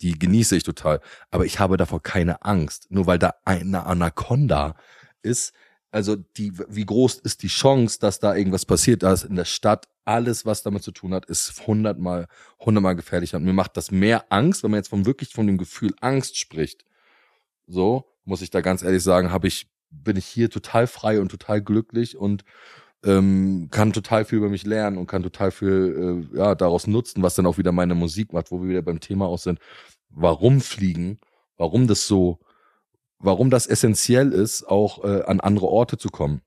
Die genieße ich total. Aber ich habe davor keine Angst. Nur weil da eine Anaconda ist, also die, wie groß ist die Chance, dass da irgendwas passiert? Da ist in der Stadt alles, was damit zu tun hat, ist hundertmal, hundertmal gefährlicher. Und mir macht das mehr Angst, wenn man jetzt von wirklich von dem Gefühl Angst spricht. So, muss ich da ganz ehrlich sagen, habe ich, bin ich hier total frei und total glücklich und ähm, kann total viel über mich lernen und kann total viel äh, ja, daraus nutzen, was dann auch wieder meine Musik macht, wo wir wieder beim Thema auch sind. Warum fliegen? Warum das so, warum das essentiell ist, auch äh, an andere Orte zu kommen.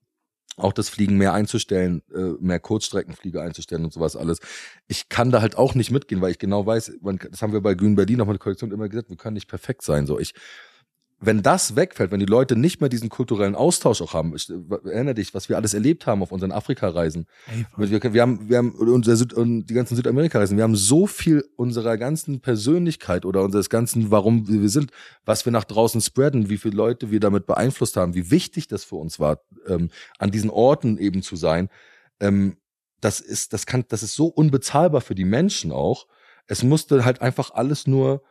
Auch das Fliegen mehr einzustellen, äh, mehr Kurzstreckenflieger einzustellen und sowas alles. Ich kann da halt auch nicht mitgehen, weil ich genau weiß, man, das haben wir bei Grün Berlin auch mit der Kollektion immer gesagt, wir können nicht perfekt sein. So, ich, wenn das wegfällt, wenn die Leute nicht mehr diesen kulturellen Austausch auch haben, ich, erinnere dich, was wir alles erlebt haben auf unseren Afrika-Reisen. Wir, wir haben, wir haben unser Süd, und die ganzen Südamerika-Reisen, wir haben so viel unserer ganzen Persönlichkeit oder unseres ganzen, warum wir sind, was wir nach draußen spreaden, wie viele Leute wir damit beeinflusst haben, wie wichtig das für uns war, ähm, an diesen Orten eben zu sein. Ähm, das ist, das kann, das ist so unbezahlbar für die Menschen auch. Es musste halt einfach alles nur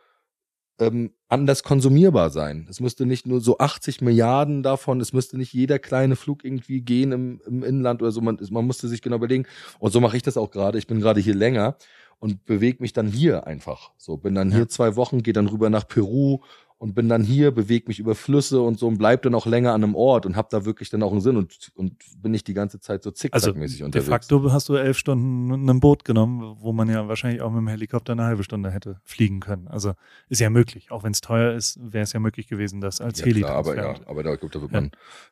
ähm, anders konsumierbar sein. Es müsste nicht nur so 80 Milliarden davon, es müsste nicht jeder kleine Flug irgendwie gehen im, im Inland oder so. Man, man musste sich genau überlegen. Und so mache ich das auch gerade. Ich bin gerade hier länger und bewege mich dann hier einfach. So bin dann Ja. hier zwei Wochen, gehe dann rüber nach Peru und bin dann hier, bewege mich über Flüsse und so und bleib dann auch länger an einem Ort und habe da wirklich dann auch einen Sinn und, und bin nicht die ganze Zeit so Also zickzackmäßig de unterwegs. facto hast du elf Stunden ein Boot genommen, wo man ja wahrscheinlich auch mit dem Helikopter eine halbe Stunde hätte fliegen können. Also ist ja möglich. Auch wenn es teuer ist, wäre es ja möglich gewesen, das als ja, Heli klar, aber ja, aber da, glaub, da wird Ja. man,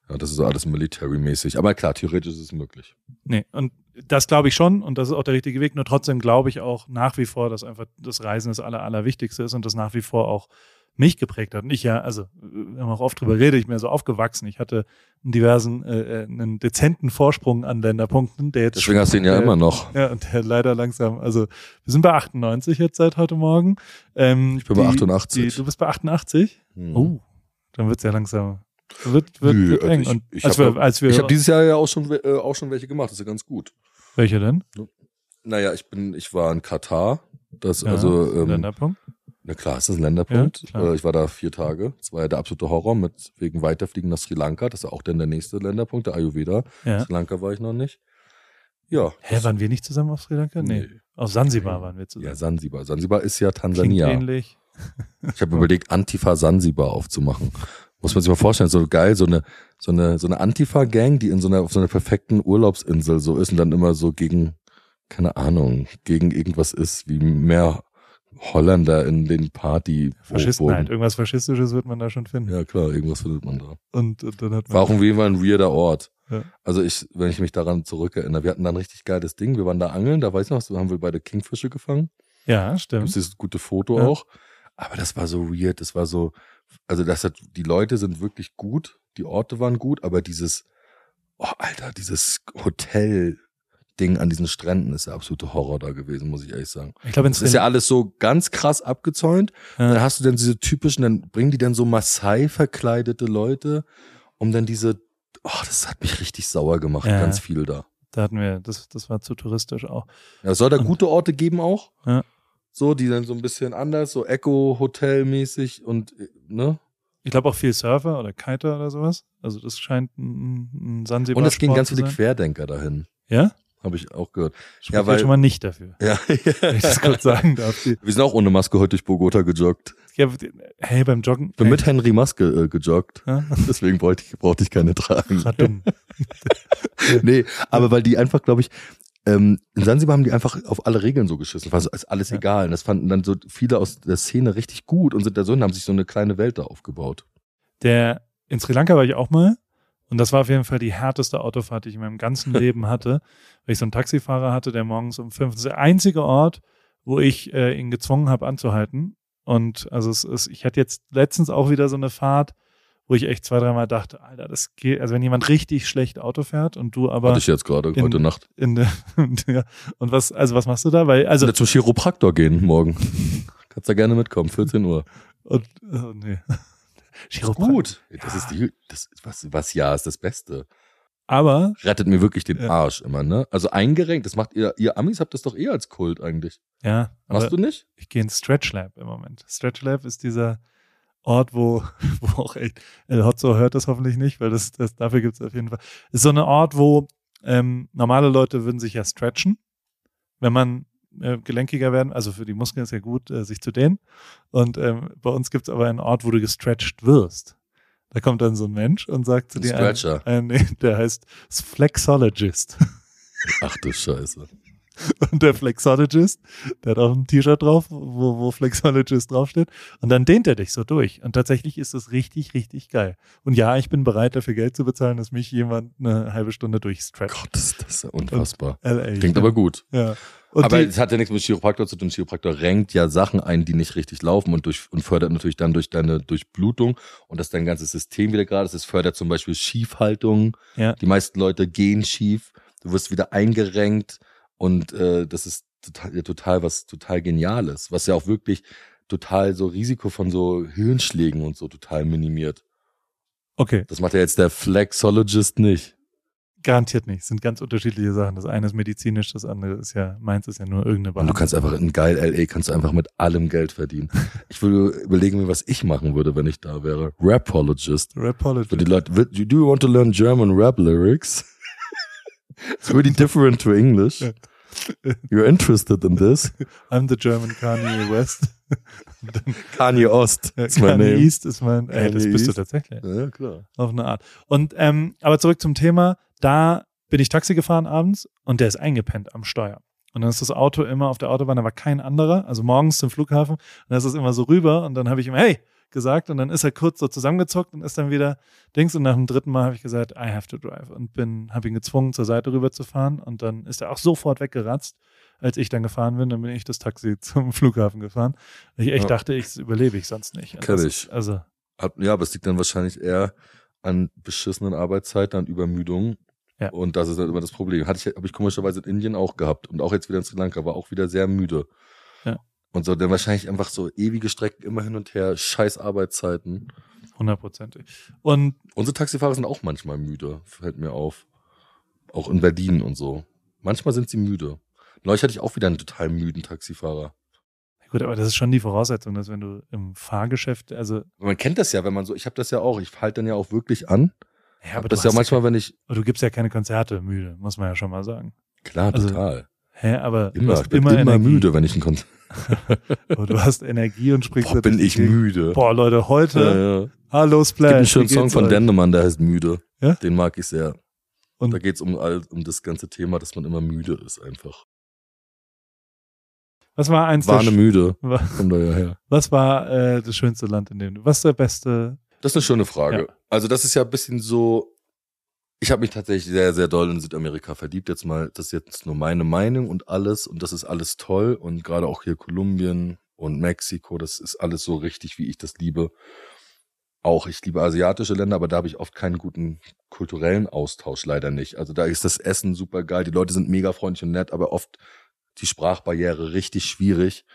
ja, das ist alles military-mäßig. Aber klar, theoretisch ist es möglich. Nee, und das glaube ich schon und das ist auch der richtige Weg. Nur trotzdem glaube ich auch nach wie vor, dass einfach das Reisen das Aller, Allerwichtigste ist und das nach wie vor auch mich geprägt hat. Und ich ja, also wir haben auch oft drüber geredet, ich bin ja so aufgewachsen. Ich hatte einen diversen, äh, äh, einen dezenten Vorsprung an Länderpunkten, der jetzt Deswegen hast du ihn ja der- immer noch. Ja, und der leider langsam, also wir sind bei 98 jetzt seit heute Morgen. Ähm, Ich bin bei 88. Die, du bist bei 88? Hm. Oh, dann wird's ja langsam, wird, wird, Nö, wird also eng. ich- ich als, hab- wir, als wir, Ich habe dieses Jahr ja auch schon, äh, auch schon welche gemacht, das ist ja ganz gut. welche denn? Naja, ich bin, ich war in Katar. Das, Ja, also, ähm, Länderpunkt? Na klar, ist das ein Länderpunkt. Ja, äh, ich war da vier Tage. Das war ja der absolute Horror mit wegen Weiterfliegen nach Sri Lanka. Das ist auch dann der nächste Länderpunkt, der Ayurveda. Ja. Sri Lanka war ich noch nicht. Ja. Hä, waren wir nicht zusammen auf Sri Lanka? Nee. Nee. Auf Sansibar waren wir zusammen. Ja, Sansibar. Sansibar ist ja Klingt Tansania. ähnlich. Ich habe überlegt, Antifa Sansibar aufzumachen. Muss man sich mal vorstellen, so geil, so eine, so eine, so eine Antifa-Gang, die in so einer, auf so einer perfekten Urlaubsinsel so ist und dann immer so gegen, keine Ahnung, gegen irgendwas ist, wie mehr Holländer in den Party. Faschisten halt. Irgendwas Faschistisches wird man da schon finden. Ja, klar, irgendwas findet man da. Und, und dann hat man. War auch irgendwie immer ein weirder Ort. Ja. Also ich, wenn ich mich daran zurückerinnere, wir hatten da ein richtig geiles Ding. Wir waren da angeln, da weiß ich noch, so haben wir beide Kingfische gefangen. Ja, Gibt's stimmt. dieses gute Foto Ja. auch. Aber das war so weird, das war so, also das hat, die Leute sind wirklich gut, die Orte waren gut, aber dieses, oh Alter, dieses Hotel-Ding an diesen Stränden ist der absolute Horror da gewesen, muss ich ehrlich sagen. Ich glaube, Es ist ja alles so ganz krass abgezäunt. Ja. Dann hast du dann diese typischen, dann bringen die dann so Maasai verkleidete Leute, um dann diese, oh, das hat mich richtig sauer gemacht, Ja. ganz viel da. da hatten wir, das, das war zu touristisch auch. Ja, es soll da Und- gute Orte geben auch. Ja. So, die dann so ein bisschen anders, so Eco-Hotel-mäßig und, äh, ne? Ich glaube auch viel Surfer oder Kiter oder sowas. Also das scheint ein, ein Sansibar Und es gehen ganz viele. Querdenker dahin. Ja? Habe ich auch gehört. Spricht Ja, weil- schon mal nicht dafür. Ja, [LAUGHS] Wenn ich das kurz sagen darf. Wir sind auch ohne Maske heute durch Bogota gejoggt. Ja, hey, beim Joggen. Ich bin hey, mit Henry Maske äh, gejoggt. Ja? [LAUGHS] Deswegen wollte ich, brauchte ich keine tragen. Grad dumm. [LAUGHS] nee, aber weil die einfach, glaube ich, ähm, in Sansibar haben die einfach auf alle Regeln so geschissen. War so, ist alles Ja. egal. Und das fanden dann so viele aus der Szene richtig gut und sind da so und haben sich so eine kleine Welt da aufgebaut. Der, in Sri Lanka war ich auch mal. Und das war auf jeden Fall die härteste Autofahrt, die ich in meinem ganzen [LAUGHS] Leben hatte. Weil ich so einen Taxifahrer hatte, der morgens um fünf, das ist der einzige Ort, wo ich äh, ihn gezwungen habe anzuhalten. Und also es ist, ich hatte jetzt letztens auch wieder so eine Fahrt, wo ich echt zwei, dreimal dachte, Alter, das geht, also wenn jemand richtig schlecht Auto fährt und du aber Hatte ich jetzt gerade, in- heute Nacht. in der, [LAUGHS] ja, und was, also was machst du da? Weil, also, Also zum Chiropraktor gehen morgen. [LAUGHS] Kannst da gerne mitkommen, 14 Uhr. und, oh, nee. Ist Chiropraktor. gut. Das ist die, das, was, was ja ist das Beste. Aber Rettet mir wirklich den Ja. Arsch immer, ne? Also eingerenkt, das macht ihr, ihr Amis habt das doch eher als Kult eigentlich. ja, Machst du nicht? ich gehe ins Stretch Lab im Moment. Stretch Lab ist dieser Ort, wo, [LAUGHS] wo auch echt, El Hotzo hört das hoffentlich nicht, weil das, das dafür gibt es auf jeden Fall. Ist so ein Ort, wo ähm, normale Leute würden sich ja stretchen, wenn man äh, gelenkiger werden. Also für die Muskeln ist ja gut, äh, sich zu dehnen. Und ähm, bei uns gibt es aber einen Ort, wo du gestretched wirst. Da kommt dann so ein Mensch und sagt zu dir. Ein, ein, [LAUGHS] der heißt Flexologist. Ach du Scheiße. [LAUGHS] Und der Flexologist, der hat auch ein T-Shirt drauf, wo, wo Flexologist draufsteht. Und dann dehnt er dich so durch. Und tatsächlich ist es richtig, richtig geil. Und ja, ich bin bereit, dafür Geld zu bezahlen, dass mich jemand eine halbe Stunde durchstretcht. Gott, das, das ist ja unfassbar. LA. Klingt ja. aber gut. Ja. Und aber es hat ja nichts mit Chiropraktor zu tun. Chiropraktor renkt ja Sachen ein, die nicht richtig laufen und, durch, und fördert natürlich dann durch deine Durchblutung und das dein ganzes System wieder gerade ist. Es fördert zum Beispiel Schiefhaltung. Ja. Die meisten Leute gehen schief. Du wirst wieder eingerenkt und äh, das ist total, ja, total was total Geniales, was ja auch wirklich total so Risiko von so Hirnschlägen und so total minimiert. okay, Das macht ja jetzt der Flexologist nicht. garantiert nicht. Es sind ganz unterschiedliche Sachen. Das eine ist medizinisch, das andere ist ja, meins ist ja nur irgendeine Und du Behandlung. kannst einfach in geil LA kannst du einfach mit allem Geld verdienen. [LAUGHS] Ich würde überlegen mir, was ich machen würde, wenn ich da wäre. Rapologist. Rapologist. Für die Leute, "Will- do you want to learn German rap lyrics? It's really different to English. [LAUGHS] You're interested in this? I'm the German Kanye West. Kanye Ost. That's my Kanye name. East ist mein, ey, das bist du East. tatsächlich. Ja, klar. Auf eine Art. Und ähm, aber zurück zum Thema, da bin ich Taxi gefahren abends und der ist eingepennt am Steuer. Und dann ist das Auto immer auf der Autobahn, da war kein anderer, also morgens zum Flughafen, und dann ist es immer so rüber und dann habe ich ihm, hey, gesagt und dann ist er kurz so zusammengezuckt und ist dann wieder Dings und nach dem dritten Mal habe ich gesagt, I have to drive und bin, habe ihn gezwungen, zur Seite rüber zu fahren und dann ist er auch sofort weggeratzt, als ich dann gefahren bin, dann bin ich das Taxi [LAUGHS] zum Flughafen gefahren. Ich echt Ja. dachte, ich überlebe ich sonst nicht. Kenn das ich. Also, Ja, aber es liegt dann wahrscheinlich eher an beschissenen Arbeitszeiten, an Übermüdung. Ja. Und das ist dann immer das Problem. Hatte ich, habe ich komischerweise in Indien auch gehabt und auch jetzt wieder in Sri Lanka, war auch wieder sehr müde. Ja. Und so, dann wahrscheinlich einfach so ewige Strecken immer hin und her, scheiß Arbeitszeiten. hundertprozentig. Und Unsere Taxifahrer sind auch manchmal müde, fällt mir auf. Auch in Berlin und so. Manchmal sind sie müde. Neulich hatte ich auch wieder einen total müden Taxifahrer. Gut, aber das ist schon die Voraussetzung, dass wenn du im Fahrgeschäft, also Man kennt das ja, wenn man so, ich habe das ja auch, ich halte dann ja auch wirklich an. ja, aber das du, ja manchmal, wenn ich, aber du gibst ja keine Konzerte müde, muss man ja schon mal sagen. klar, Also, total. Hä, aber Immer, ich bin immer, immer, müde, wenn ich ein Konzert. [LAUGHS] Du hast Energie und sprichst Boah, bin ich müde. Boah, Leute, heute, Ja, ja. hallo Es gibt Splash. einen schönen Song von euch? Dendemann, der heißt Müde. Ja? Den mag ich sehr. Und- da geht's um, all, um das ganze Thema, dass man immer müde ist einfach. Was war eins War der, eine müde. Wa- Kommt da ja her. [LAUGHS] was war äh, das schönste Land, in dem du, was ist der beste, Das ist eine schöne Frage. Ja. Also das ist ja ein bisschen so, Ich habe mich tatsächlich sehr, sehr doll in Südamerika verliebt. Jetzt mal, das ist jetzt nur meine Meinung und alles. Und das ist alles toll. Und gerade auch hier Kolumbien und Mexiko, das ist alles so richtig, wie ich das liebe. Auch ich liebe asiatische Länder, aber da habe ich oft keinen guten kulturellen Austausch, leider nicht. Also da ist das Essen super geil, die Leute sind mega freundlich und nett, aber oft die Sprachbarriere richtig schwierig.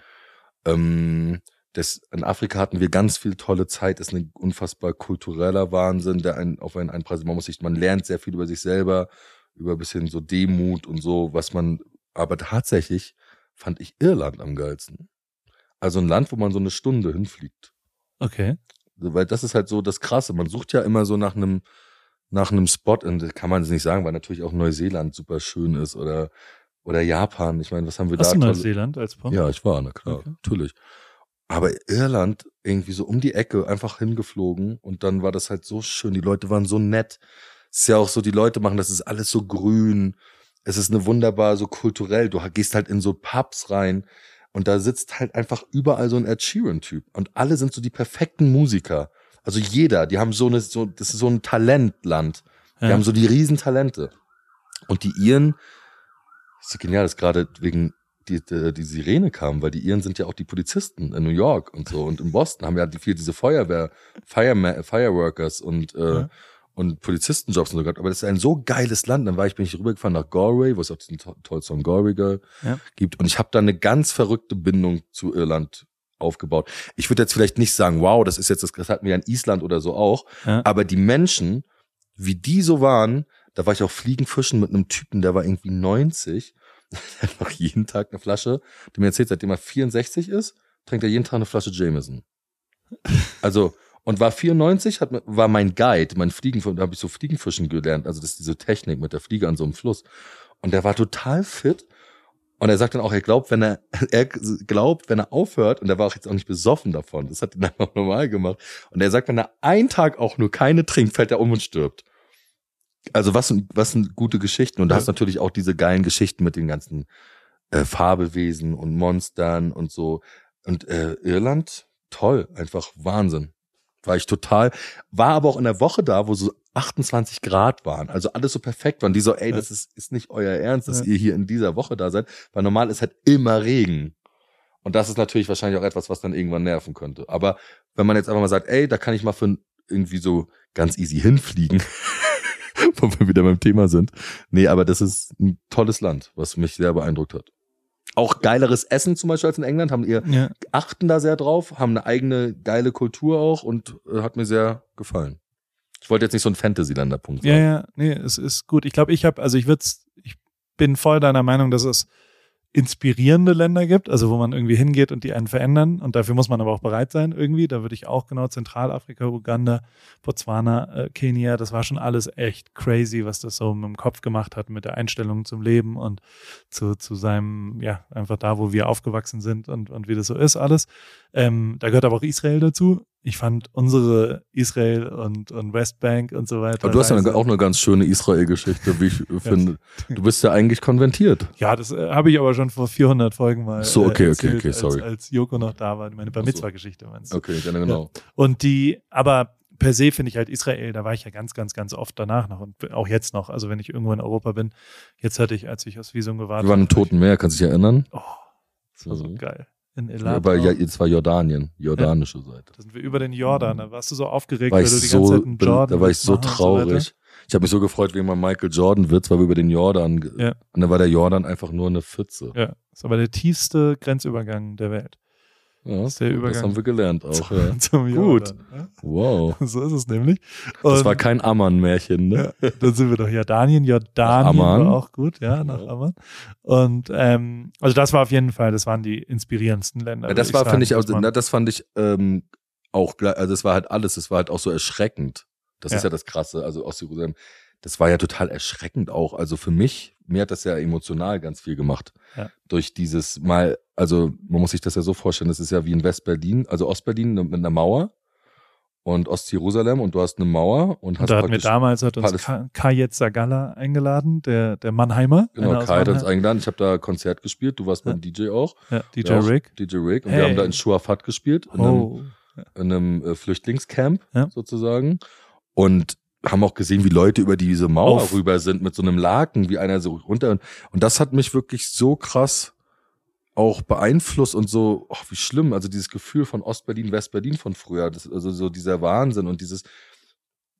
Ähm, das, in Afrika hatten wir ganz viel tolle Zeit, ist ein unfassbar kultureller Wahnsinn, der einen auf einen einpreist. Man muss sich, man lernt sehr viel über sich selber, über ein bisschen so Demut und so, was man, aber tatsächlich fand ich Irland am geilsten. Also ein Land, wo man so eine Stunde hinfliegt. Okay. Weil das ist halt so das Krasse. Man sucht ja immer so nach einem, nach einem Spot, und das kann man es nicht sagen, weil natürlich auch Neuseeland super schön ist oder, oder Japan. Ich meine, was haben wir Hast da? du tolle- Neuseeland als Punkt? Ja, ich war, na klar, Okay. natürlich. Aber Irland irgendwie so um die Ecke einfach hingeflogen und dann war das halt so schön. Die Leute waren so nett. Es ist ja auch so, die Leute machen, das ist alles so grün. Es ist eine wunderbar so kulturell. Du gehst halt in so Pubs rein und da sitzt halt einfach überall so ein Ed Sheeran-Typ und alle sind so die perfekten Musiker. Also jeder, die haben so eine, so, das ist so ein Talentland. Die Ja. haben so die Riesentalente. Und die Iren, das ist so genial, dass gerade wegen die, die, die Sirene kam, weil die Iren sind ja auch die Polizisten in New York und so. Und in Boston haben ja die viel diese Feuerwehr, Fireman, Fireworkers und, äh, Ja. und Polizistenjobs und so gehabt. Aber das ist ein so geiles Land. Dann war ich, bin ich rübergefahren nach Galway, wo es auch diesen to tollen Song Galway Girl Ja. gibt. Und ich habe da eine ganz verrückte Bindung zu Irland aufgebaut. Ich würde jetzt vielleicht nicht sagen, wow, das ist jetzt, das, das hatten wir ja in Island oder so auch. Ja. Aber die Menschen, wie die so waren, da war ich auch Fliegenfischen mit einem Typen, der war irgendwie 90. [LAUGHS] Noch jeden Tag eine Flasche. Der mir erzählt, seitdem er 64 ist, trinkt er jeden Tag eine Flasche Jameson. [LAUGHS] Also, und war 94, hat, war mein Guide, mein Fliegenfischen, da habe ich so Fliegenfischen gelernt. Also, das ist diese Technik mit der Fliege an so einem Fluss. Und der war total fit. Und er sagt dann auch, er glaubt, wenn er, [LAUGHS] er glaubt, wenn er aufhört, und er war auch jetzt auch nicht besoffen davon, das hat ihn einfach normal gemacht. Und er sagt, wenn er einen Tag auch nur keine trinkt, fällt er um und stirbt. Also was, sind- was sind gute Geschichten? Und da Ja. hast natürlich auch diese geilen Geschichten mit den ganzen äh, Fabelwesen und Monstern und so. Und äh, Irland, toll, einfach Wahnsinn. War ich total, war aber auch in der Woche da, wo so 28 Grad waren, also alles so perfekt waren. Die so, ey, Ja. das ist, ist nicht euer Ernst, dass Ja. ihr hier in dieser Woche da seid, weil normal ist halt immer Regen. Und das ist natürlich wahrscheinlich auch etwas, was dann irgendwann nerven könnte. Aber wenn man jetzt einfach mal sagt, ey, da kann ich mal für irgendwie so ganz easy hinfliegen, [LAUGHS] [LAUGHS] wo wir wieder beim Thema sind. Nee, aber das ist ein tolles Land, was mich sehr beeindruckt hat. Auch geileres Essen zum Beispiel als in England, haben ihr, Ja. achten da sehr drauf, haben eine eigene geile Kultur auch und äh, hat mir sehr gefallen. Ich wollte jetzt nicht so ein Fantasy-Länder-Punkt Ja, ja, nee, es ist gut. Ich glaube, ich habe, also ich würde, ich bin voll deiner Meinung, dass es inspirierende Länder gibt, also wo man irgendwie hingeht und die einen verändern. Und dafür muss man aber auch bereit sein irgendwie. Da würde ich auch genau Zentralafrika, Uganda, Botswana, äh, Kenia, das war schon alles echt crazy, was das so mit dem Kopf gemacht hat, mit der Einstellung zum Leben und zu, zu seinem, ja, einfach da, wo wir aufgewachsen sind und, und wie das so ist, alles. Ähm, da gehört aber auch Israel dazu. Ich fand unsere Israel und, und Westbank und so weiter. Aber du hast ja auch eine ganz schöne Israel-Geschichte, wie ich [LAUGHS] finde. Du bist ja eigentlich konventiert. Ja, das äh, habe ich aber schon vor 400 Folgen mal So, okay, okay, äh, erzählt, okay, sorry. Als, als Joko noch da war, meine Bar. Mitzvah-Geschichte meinst du. Okay, genau, genau. Und die, aber per se finde ich halt Israel, da war ich ja ganz, ganz, ganz oft danach noch und auch jetzt noch. Also wenn ich irgendwo in Europa bin, jetzt hatte ich, als ich aus Visum gewartet Wir waren im habe, Toten Meer, kannst du dich erinnern? Oh, das war so Mhm. geil. In Ja, Elat. aber ja, es war Jordanien, jordanische Seite. da sind wir über den Jordan. Da warst du so aufgeregt, War weil du die ganze so, Zeit einen Jordan da war ich so und so traurig. Ich habe mich so gefreut wegen meinem Michael Jordan Witz, weil wir über den Jordan Ja. und dann war der Jordan einfach nur eine Pfütze. Ja, ist aber der tiefste Grenzübergang der Welt. Ja, ist der das Übergang. haben wir gelernt auch. Ja. [LAUGHS] Zum Gut. Jordan. Ja? Wow. [LAUGHS] So ist es nämlich. Das Und- war kein Ammann-Märchen, ne? Ja, dann sind wir doch Jordanien. Jordanien war auch gut, ja, nach Ja. Amman. Und ähm, also das war auf jeden Fall, das waren die inspirierendsten Länder. Ja, das war, finde ich, also, das fand ich ähm, auch, gleich- also das war halt alles, das war halt auch so erschreckend. Das ist Ja. ja das Krasse, also aus Jerusalem. Das war ja total erschreckend auch. Also für mich, mir hat das ja emotional ganz viel gemacht. Ja. Durch dieses Mal, also man muss sich das ja so vorstellen, das ist ja wie in West-Berlin, also Ostberlin mit einer Mauer und Ost-Jerusalem und du hast eine Mauer und hast und da hat mir praktisch, damals hat uns Paläst- Ka- Kayet Sagala eingeladen, der, der Mannheimer. genau, Kai hat uns eingeladen. Ich habe da Konzert gespielt, du warst Ja. dem DJ auch. Ja, DJ auch Rick. DJ Rick. Und Hey. wir haben da in Shuafat gespielt. In einem, Oh. in einem äh, Flüchtlingscamp Ja. sozusagen. Und haben auch gesehen, wie Leute über diese Mauer Auf. rüber sind mit so einem Laken, wie einer so runter. Und das hat mich wirklich so krass auch beeinflusst und so, ach, wie schlimm, also dieses Gefühl von Ostberlin, Westberlin von früher, das, also so dieser Wahnsinn und dieses,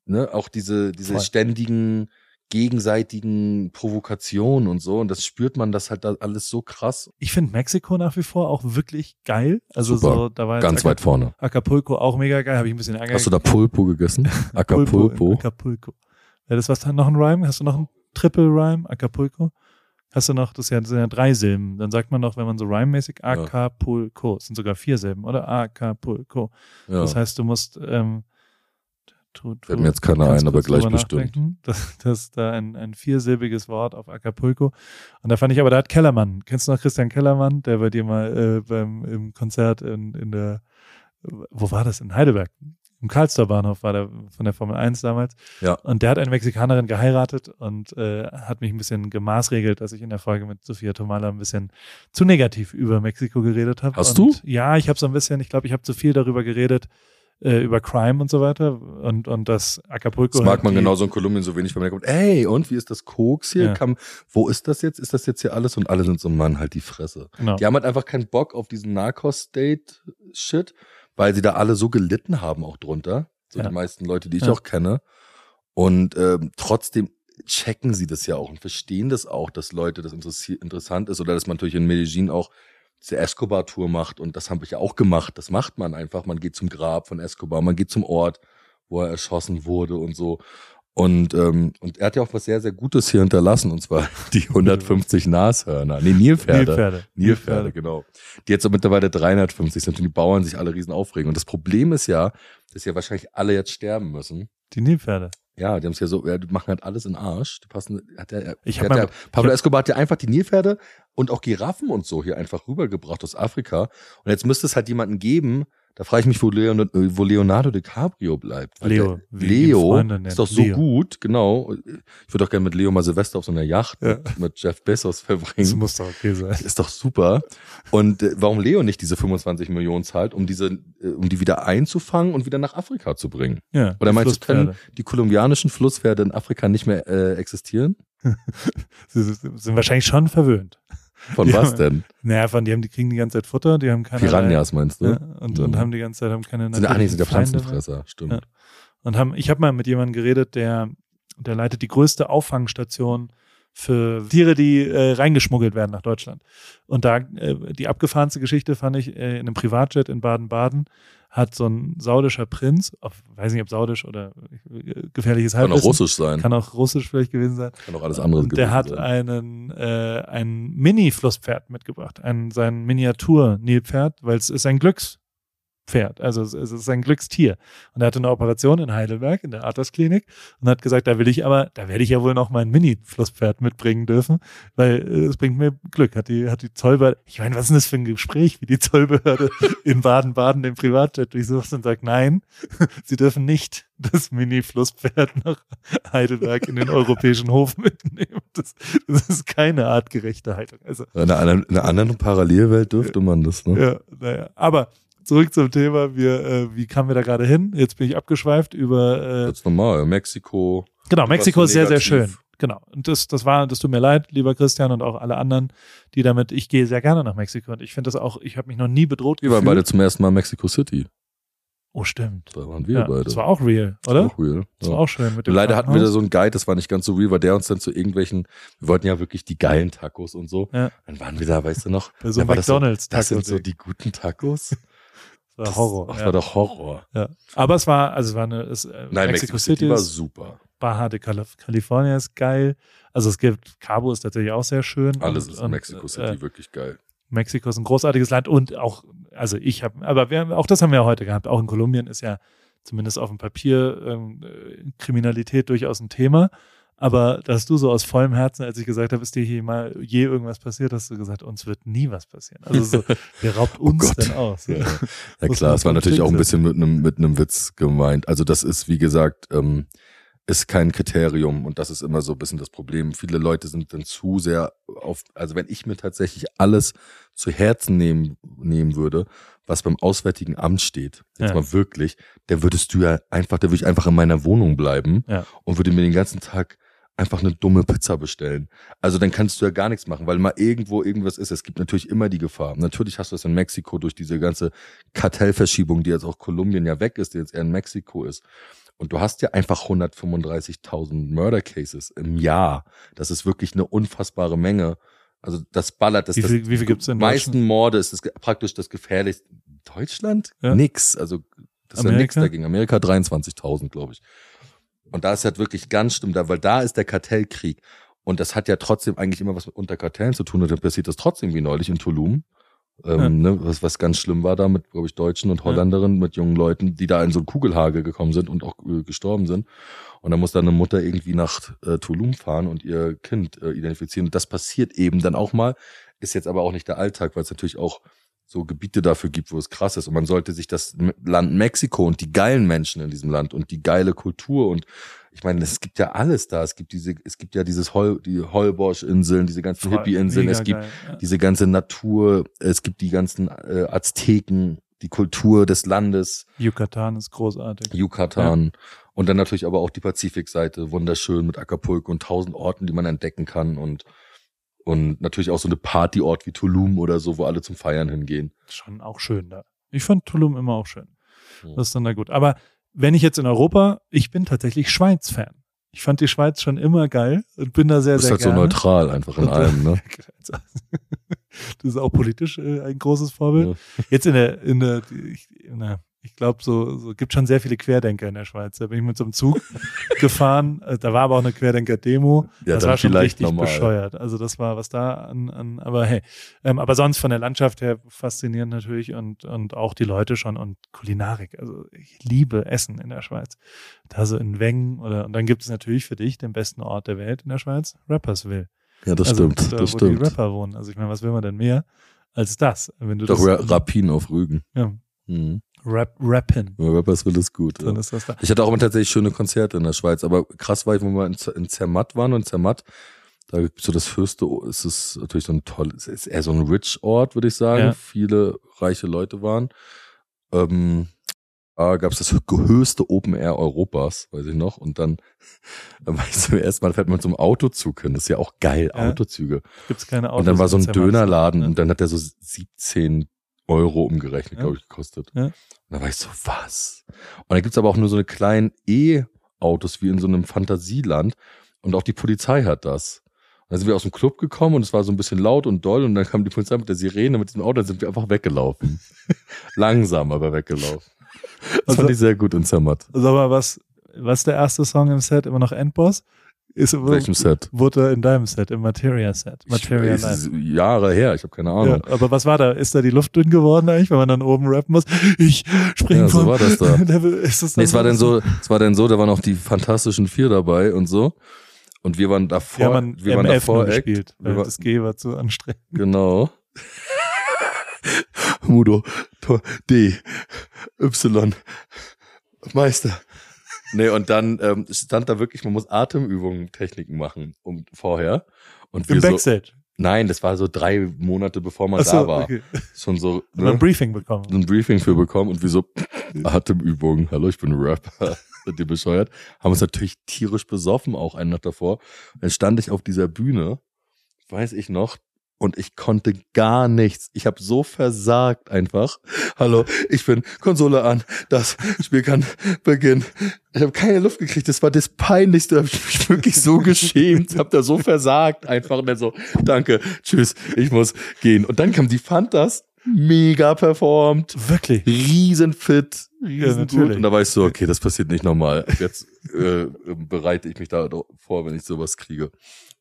ne, auch diese, diese Voll. ständigen gegenseitigen Provokationen und so. Und das spürt man das halt da alles so krass. Ich finde Mexiko nach wie vor auch wirklich geil. Also Super. so, da war Ganz weit vorne. Acapulco auch mega geil, habe ich ein bisschen Ärger Hast du da Pulpo gegessen? [LAUGHS] Acapulco? Acapulco. Ja, das was dann noch ein Rhyme? Hast du noch ein Triple Rhyme? Acapulco? Hast du noch, das sind ja, ja drei Silben. Dann sagt man noch, wenn man so rhymemäßig Acapulco, das sind sogar vier Silben, oder? Acapulco. Ja. Das heißt, du musst, ähm, tu, tu, Fällt mir jetzt keiner ein, aber gleich bestimmt. Das, das ist da ein, ein viersilbiges Wort auf Acapulco. Und da fand ich aber, da hat Kellermann, kennst du noch Christian Kellermann, der bei dir mal äh, beim im Konzert in, in der, wo war das? In Heidelberg. Im Karlstor Bahnhof war der von der Formel 1 damals. Ja. Und der hat eine Mexikanerin geheiratet und äh, hat mich ein bisschen gemaßregelt, dass ich in der Folge mit Sophia Tomala ein bisschen zu negativ über Mexiko geredet habe. Hast und, Ja, ich habe so ein bisschen, ich glaube, ich habe zu viel darüber geredet, äh, über Crime und so weiter und, und das Acapulco. Das mag halt man genauso in Kolumbien so wenig, wenn man kommt, ey, und wie ist das Koks hier? Ja. Kam, wo ist das jetzt? Ist das jetzt hier alles? Und alle sind so, Mann, halt die Fresse. Genau. Die haben halt einfach keinen Bock auf diesen Narcos-State-Shit, weil sie da alle so gelitten haben auch drunter. So Ja. die meisten Leute, die ich Ja. auch kenne. Und ähm, trotzdem checken sie das ja auch und verstehen das auch, dass Leute das interessant ist oder dass man natürlich in Medellin auch diese Escobar-Tour macht und das habe ich ja auch gemacht. Das macht man einfach. Man geht zum Grab von Escobar, man geht zum Ort, wo er erschossen wurde und so. Und, ähm, und er hat ja auch was sehr, sehr Gutes hier hinterlassen, und zwar [LAUGHS] die 150 Nashörner. Nee, Nilpferde. Nilpferde. Nilpferde, genau. Die jetzt so mittlerweile 350 sind und die Bauern sich alle riesen aufregen. Und das Problem ist ja, dass ja wahrscheinlich alle jetzt sterben müssen. Die Nilpferde. Ja, die haben es ja so, ja, die machen halt alles in den Arsch. Die passen, hat der, Ich hat der, Pablo ich Escobar hat ja einfach die Nilpferde und auch Giraffen und so hier einfach rübergebracht aus Afrika. Und jetzt müsste es halt jemanden geben, da frage ich mich, wo Leonardo, wo Leonardo DiCaprio bleibt. Leo, Leo ist doch so Leo. gut, genau. Ich würde auch gerne mit Leo mal Silvester auf so einer Yacht Ja. mit, mit Jeff Bezos Das verbringen. muss doch okay sein. Ist doch super. Und äh, warum Leo nicht diese 25 Millionen zahlt, um diese, äh, um die wieder einzufangen und wieder nach Afrika zu bringen? Ja. Oder meinst du, können die kolumbianischen Flusspferde in Afrika nicht mehr äh, existieren? [LAUGHS] Sie sind wahrscheinlich schon verwöhnt. Von Ja. was denn? Naja, von die haben, die kriegen die ganze Zeit Futter, die haben keine. Piranhas meinst du? Ja, und, und Mhm. haben die ganze Zeit haben keine Sind, ach nee, sind ja Feinde mehr. Pflanzenfresser, stimmt. Ja. Und haben, ich habe mal mit jemandem geredet, der, der leitet die größte Auffangstation für Tiere, die äh, reingeschmuggelt werden nach Deutschland. Und da äh, die abgefahrenste Geschichte fand ich äh, in einem Privatjet in Baden-Baden hat so ein saudischer Prinz, auf, weiß nicht ob saudisch oder äh, gefährliches Kann auch Halbwissen, russisch sein. kann auch russisch vielleicht gewesen sein. Kann auch alles andere Und der gewesen hat sein. einen äh, ein Mini-Flusspferd mitgebracht, ein sein Miniatur-Nilpferd, weil es ist ein Glückspferd, also es, ist ein Glückstier. Und er hatte eine Operation in Heidelberg in der Arthas-Klinik und hat gesagt, da will ich aber, da werde ich ja wohl noch mein Mini-Flusspferd mitbringen dürfen, weil äh, es bringt mir Glück. Hat die hat die Zollbehörde, ich meine, was ist denn das für ein Gespräch, wie die Zollbehörde [LAUGHS] in Baden-Baden den Privatjet durchsucht und sagt, nein, [LAUGHS] sie dürfen nicht das Mini-Flusspferd nach Heidelberg in den europäischen Hof mitnehmen. Das, das ist keine artgerechte Haltung. Also, In einer, anderen- in einer anderen Parallelwelt dürfte man das, ne? ja, naja. Aber zurück zum Thema. Wir, äh, wie kamen wir da gerade hin? Jetzt bin ich abgeschweift über, äh, Ganz normal. Mexiko. genau, Mexiko ist sehr, sehr schön. Genau. Und das, das war, das tut mir leid, lieber Christian und auch alle anderen, die damit, ich gehe sehr gerne nach Mexiko und ich finde das auch, ich habe mich noch nie bedroht Wir waren beide zum ersten Mal in Mexico City. Oh, stimmt. Da waren wir Ja, beide. das war auch real, Das oder? war Auch real. Das Ja. war auch schön mit dem Leider hatten wir da so einen Guide, das war nicht ganz so real, weil der uns dann zu irgendwelchen, wir wollten ja wirklich die geilen Tacos und so. Ja. Dann waren wir da, weißt du noch? Bei so war das so- McDonalds Das sind so die guten Tacos. Das war Horror. Das ja. war doch Horror. ja. Aber es war, also es war eine, es, äh, Nein, Mexico, Mexico City war ist, super. Baja de Calif California ist geil. Also es gibt, Cabo ist tatsächlich auch sehr schön. Alles und, ist in und, Mexico City Äh, wirklich geil. Mexiko ist ein großartiges Land und auch, also ich habe, aber wir, auch das haben wir ja heute gehabt. Auch in Kolumbien ist ja zumindest auf dem Papier ähm, äh, Kriminalität durchaus ein Thema. Aber dass du so aus vollem Herzen, als ich gesagt habe, ist dir hier mal je irgendwas passiert, hast du gesagt, uns wird nie was passieren. Also so, [LAUGHS] wer raubt uns Gott. denn aus? Ja, [LAUGHS] ja Muss klar, es war natürlich auch ein bisschen mit einem mit einem Witz gemeint. Also das ist, wie gesagt, ähm, ist kein Kriterium und das ist immer so ein bisschen das Problem. Viele Leute sind dann zu sehr auf, also wenn ich mir tatsächlich alles zu Herzen nehmen, nehmen würde, was beim Auswärtigen Amt steht, jetzt Ja. mal wirklich, der würdest du ja einfach, der würde ich einfach in meiner Wohnung bleiben Ja. und würde mir den ganzen Tag einfach eine dumme Pizza bestellen. Also dann kannst du ja gar nichts machen, weil mal irgendwo irgendwas ist. Es gibt natürlich immer die Gefahr. Natürlich hast du das in Mexiko durch diese ganze Kartellverschiebung, die jetzt auch Kolumbien ja weg ist, die jetzt eher in Mexiko ist. Und du hast ja einfach 135.000 Murder Cases im Jahr. Das ist wirklich eine unfassbare Menge. Also das ballert. Das, Wie viel- das, wie viel gibt's in meisten Morde ist das praktisch das gefährlichste. Deutschland? Ja. Nix. Also das ist ja nichts Amerika? dagegen. Amerika 23.000, glaube ich. Und da ist halt wirklich ganz schlimm da, weil da ist der Kartellkrieg. Und das hat ja trotzdem eigentlich immer was mit unter Kartellen zu tun. Und dann passiert das trotzdem wie neulich in Tulum. Ähm, Ja. ne, was, was ganz schlimm war da mit, glaube ich, Deutschen und Holländerinnen, mit jungen Leuten, die da in so ein Kugelhagel gekommen sind und auch äh, gestorben sind. Und dann muss dann eine Mutter irgendwie nach äh, Tulum fahren und ihr Kind äh, identifizieren. Und das passiert eben dann auch mal, ist jetzt aber auch nicht der Alltag, weil es natürlich auch so Gebiete dafür gibt, wo es krass ist. Und man sollte sich das Land Mexiko und die geilen Menschen in diesem Land und die geile Kultur und ich meine, es gibt ja alles da. Es gibt diese, es gibt ja dieses Hol, die Holbosch-Inseln, diese ganzen Hippie-Inseln. Es gibt geil, ja. diese ganze Natur. Es gibt die ganzen äh, Azteken, die Kultur des Landes, Yucatan ist großartig. Yucatan. Und dann natürlich aber auch die Pazifikseite, wunderschön mit Acapulco und tausend Orten, die man entdecken kann und und natürlich auch so eine Partyort wie Tulum oder so, wo alle zum Feiern hingehen. Schon auch schön da. Ich fand Tulum immer auch schön. Ja. Das ist dann da gut. Aber wenn ich jetzt in Europa, ich bin tatsächlich Schweiz-Fan. Ich fand die Schweiz schon immer geil und bin da sehr, Du bist sehr halt so gerne. neutral einfach in Und, äh, allem, ne? [LAUGHS] Das ist auch politisch äh, ein großes Vorbild. Jetzt in der, in der, in der ich glaube, so, so gibt schon sehr viele Querdenker in der Schweiz. Da bin ich mit so einem Zug [LAUGHS] gefahren. Äh, Da war aber auch eine Querdenker-Demo. Ja, das war schon vielleicht richtig normal. bescheuert. Also das war was da an, an aber hey. Ähm, aber sonst von der Landschaft her faszinierend natürlich und, und auch die Leute schon und Kulinarik. Also ich liebe Essen in der Schweiz. Da so in Wengen oder und dann gibt es natürlich für dich den besten Ort der Welt in der Schweiz, Rappersville. Ja, das also, stimmt, da, das wo die stimmt. Rapper wohnen. Also ich meine, was will man denn mehr als das? Wenn du Doch das, Ra Rapin auf Rügen. ja, Mhm. Rap, Rappen, Ja, Rapperswil ist gut. dann Ja. ist das da. Ich hatte auch immer tatsächlich schöne Konzerte in der Schweiz, aber krass war ich, wo wir in, in Zermatt waren und Zermatt, da gibt's so das höchste, es ist natürlich so ein tolles, es ist eher so ein Rich-Ort, würde ich sagen. Ja. Viele reiche Leute waren. Ähm, da gab's das höchste Open Air Europas, weiß ich noch. Und dann, dann [LAUGHS] war ich zum ersten Mal fährt man zum Autozug hin. Das ist ja auch geil, Ja. Autozüge. Gibt's keine Autos und dann war so in ein Zermatt. Dönerladen Ja. und dann hat der so 17 Euro umgerechnet, Ja. glaube ich, gekostet. Ja. Und da war ich so, was? Und dann gibt's aber auch nur so eine kleinen E-Autos wie in so einem Fantasieland und auch die Polizei hat das. Und dann sind wir aus dem Club gekommen und es war so ein bisschen laut und doll und dann kam die Polizei mit der Sirene mit diesem Auto, dann sind wir einfach weggelaufen. [LAUGHS] Langsam, aber weggelaufen. Das Also- fand ich sehr gut in Zermatt. Sag mal, was, was ist der erste Song im Set? Immer noch Endboss? Ist, In welchem Set? Wurde er in deinem Set, im Materia-Set. Materia ich, ist Jahre her, ich habe keine Ja, Ahnung. aber was war da? Ist da die Luft dünn geworden eigentlich, wenn man dann oben rappen muss? Ich springe Ja, so war das da. [LAUGHS] Level. Ist das Nee, es war dann so, es war dann so, da waren auch die fantastischen vier dabei und so. Und wir waren davor, Wir haben wir waren MF davor Act. gespielt, weil war, das G war zu anstrengend. genau. [LAUGHS] Mudo, D, Y, Meister. Nee, und dann ähm, stand da wirklich, man muss Atemübungen, Techniken machen um vorher. Und Im so, Backstage. nein, das war so drei Monate bevor man so, da war. okay. Schon so wir [LAUGHS] ein ne, Briefing bekommen. so ein Briefing für bekommen und wir so Atemübungen. Hallo, ich bin Rapper. [LAUGHS] Sind die bescheuert? Haben uns natürlich tierisch besoffen, auch einen Nacht davor. Dann stand ich auf dieser Bühne, weiß ich noch, und ich konnte gar nichts. Ich habe so versagt einfach. Hallo, ich bin Konsole an. Das Spiel kann [LAUGHS] beginnen. Ich habe keine Luft gekriegt. Das war das Peinlichste. Da ich mich wirklich so [LAUGHS] geschämt. Hab da so versagt einfach. Und dann so, danke, tschüss, ich muss gehen. Und dann kam die Fantas. Mega performt Wirklich. riesenfit, riesengut. natürlich. und da war ich so, okay, das passiert nicht nochmal. Jetzt äh, bereite ich mich da vor, wenn ich sowas kriege.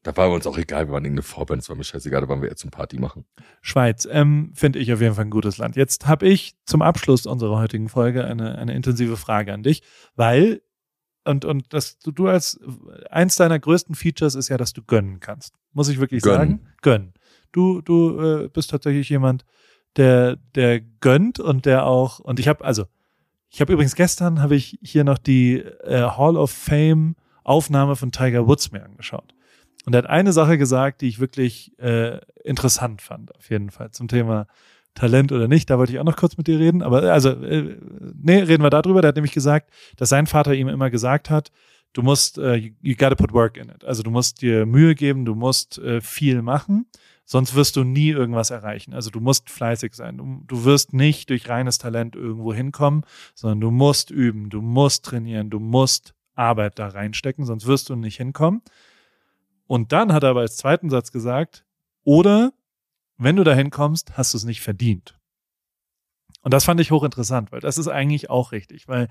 Da war uns auch egal, wir waren irgendeine Vorband, es war mir scheißegal, da waren wir jetzt zum Party machen. Schweiz, ähm, finde ich auf jeden Fall ein gutes Land. Jetzt habe ich zum Abschluss unserer heutigen Folge eine, eine intensive Frage an dich, weil, und, und das, du, du als, eins deiner größten Features ist ja, dass du gönnen kannst. Muss ich wirklich Gönnen. sagen? Gönnen. Du, du äh, bist tatsächlich jemand, der, der gönnt und der auch, und ich habe, also, ich habe übrigens gestern, habe ich hier noch die äh, Hall of Fame Aufnahme von Tiger Woods mir angeschaut. Und er hat eine Sache gesagt, die ich wirklich äh, interessant fand, auf jeden Fall, zum Thema Talent oder nicht, da wollte ich auch noch kurz mit dir reden. Aber also, äh, nee, reden wir darüber. Der hat nämlich gesagt, dass sein Vater ihm immer gesagt hat, du musst, äh, you gotta put work in it. Also du musst dir Mühe geben, du musst äh, viel machen, sonst wirst du nie irgendwas erreichen. Also du musst fleißig sein. Du, du wirst nicht durch reines Talent irgendwo hinkommen, sondern du musst üben, du musst trainieren, du musst Arbeit da reinstecken, sonst wirst du nicht hinkommen. Und dann hat er aber als zweiten Satz gesagt, oder wenn du da hinkommst, hast du es nicht verdient. Und das fand ich hochinteressant, weil das ist eigentlich auch richtig, weil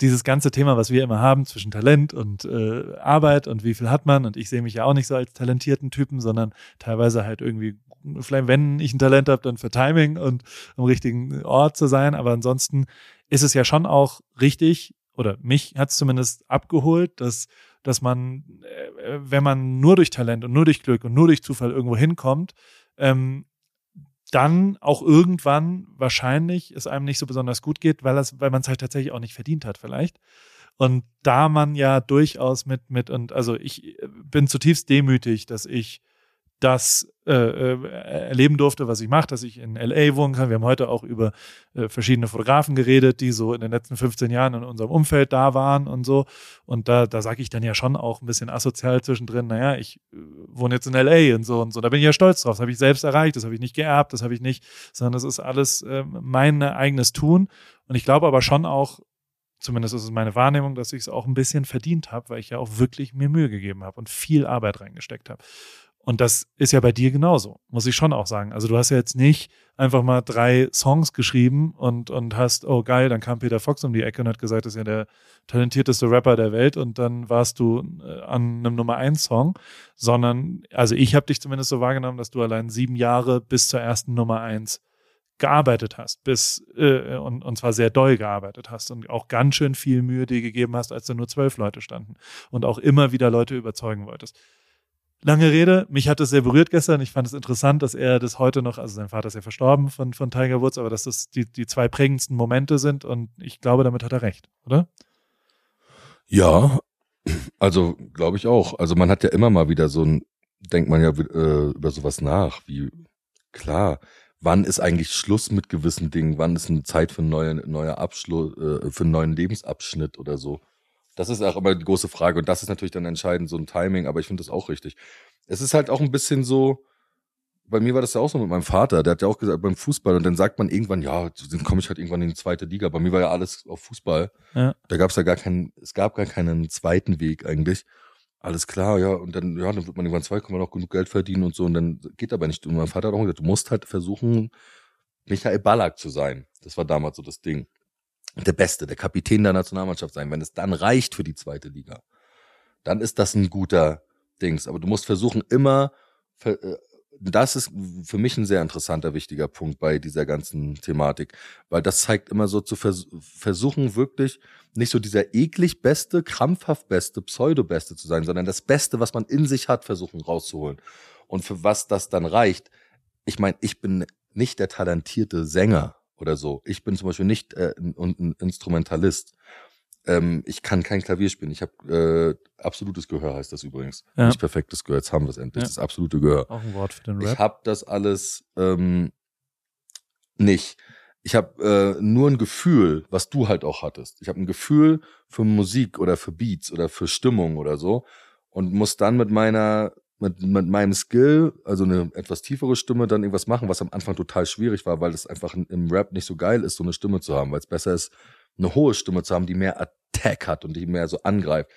dieses ganze Thema, was wir immer haben zwischen Talent und äh, Arbeit und wie viel hat man, und ich sehe mich ja auch nicht so als talentierten Typen, sondern teilweise halt irgendwie, vielleicht wenn ich ein Talent habe, dann für Timing und am richtigen Ort zu sein, aber ansonsten ist es ja schon auch richtig, oder mich hat es zumindest abgeholt, dass, dass man, äh, wenn man nur durch Talent und nur durch Glück und nur durch Zufall irgendwo hinkommt, ähm, dann auch irgendwann wahrscheinlich es einem nicht so besonders gut geht, weil, das, weil man es halt tatsächlich auch nicht verdient hat vielleicht. Und da man ja durchaus mit, mit, und also ich bin zutiefst demütig, dass ich das äh, äh, erleben durfte, was ich mache, dass ich in LA wohnen kann. Wir haben heute auch über äh, verschiedene Fotografen geredet, die so in den letzten 15 Jahren in unserem Umfeld da waren und so. Und da, da sage ich dann ja schon auch ein bisschen asozial zwischendrin, naja, ich äh, wohne jetzt in LA und so und so. Da bin ich ja stolz drauf. Das habe ich selbst erreicht, das habe ich nicht geerbt, das habe ich nicht, sondern das ist alles äh, mein eigenes Tun. Und ich glaube aber schon auch, zumindest ist es meine Wahrnehmung, dass ich es auch ein bisschen verdient habe, weil ich ja auch wirklich mir Mühe gegeben habe und viel Arbeit reingesteckt habe. Und das ist ja bei dir genauso, muss ich schon auch sagen. Also du hast ja jetzt nicht einfach mal drei Songs geschrieben und, und hast, oh geil, dann kam Peter Fox um die Ecke und hat gesagt, das ist ja der talentierteste Rapper der Welt und dann warst du äh, an einem Nummer eins Song, sondern, also ich habe dich zumindest so wahrgenommen, dass du allein sieben Jahre bis zur ersten Nummer eins gearbeitet hast, bis äh, und, und zwar sehr doll gearbeitet hast und auch ganz schön viel Mühe dir gegeben hast, als da nur zwölf Leute standen und auch immer wieder Leute überzeugen wolltest. Lange Rede, mich hat es sehr berührt gestern. Ich fand es interessant, dass er das heute noch, also sein Vater ist ja verstorben von, von Tiger Woods, aber dass das die, die zwei prägendsten Momente sind und ich glaube, damit hat er recht, oder? Ja, also glaube ich auch. Also man hat ja immer mal wieder so ein, denkt man ja äh, über sowas nach, wie klar, wann ist eigentlich Schluss mit gewissen Dingen, wann ist eine Zeit für einen neuer Abschluss, äh, für einen neuen Lebensabschnitt oder so. Das ist auch immer die große Frage. Und das ist natürlich dann entscheidend, so ein Timing, aber ich finde das auch richtig. Es ist halt auch ein bisschen so, bei mir war das ja auch so mit meinem Vater, der hat ja auch gesagt, beim Fußball, und dann sagt man irgendwann, ja, dann komme ich halt irgendwann in die zweite Liga. Bei mir war ja alles auf Fußball. Ja. Da gab es ja gar keinen, es gab gar keinen zweiten Weg eigentlich. Alles klar, ja, und dann, ja, dann wird man irgendwann zwei, kann man auch genug Geld verdienen und so, und dann geht aber nicht. Und mein Vater hat auch gesagt, du musst halt versuchen, Michael Ballack zu sein. Das war damals so das Ding der Beste, der Kapitän der Nationalmannschaft sein. Wenn es dann reicht für die zweite Liga, dann ist das ein guter Dings. Aber du musst versuchen, immer, äh, das ist für mich ein sehr interessanter, wichtiger Punkt bei dieser ganzen Thematik, weil das zeigt immer so zu vers versuchen, wirklich nicht so dieser eklig beste, krampfhaft beste, pseudo-beste zu sein, sondern das Beste, was man in sich hat, versuchen rauszuholen. Und für was das dann reicht, ich meine, ich bin nicht der talentierte Sänger oder so. Ich bin zum Beispiel nicht äh, ein, ein Instrumentalist. Ähm, ich kann kein Klavier spielen. Ich habe äh, absolutes Gehör heißt das übrigens. Ja. Nicht perfektes Gehör. Jetzt haben wir es endlich. Ja. Das absolute Gehör. Auch ein Wort für den Rap. Ich habe das alles ähm, nicht. Ich habe äh, nur ein Gefühl, was du halt auch hattest. Ich habe ein Gefühl für Musik oder für Beats oder für Stimmung oder so und muss dann mit meiner mit, mit meinem Skill, also eine etwas tiefere Stimme, dann irgendwas machen, was am Anfang total schwierig war, weil es einfach im Rap nicht so geil ist, so eine Stimme zu haben, weil es besser ist, eine hohe Stimme zu haben, die mehr Attack hat und die mehr so angreift.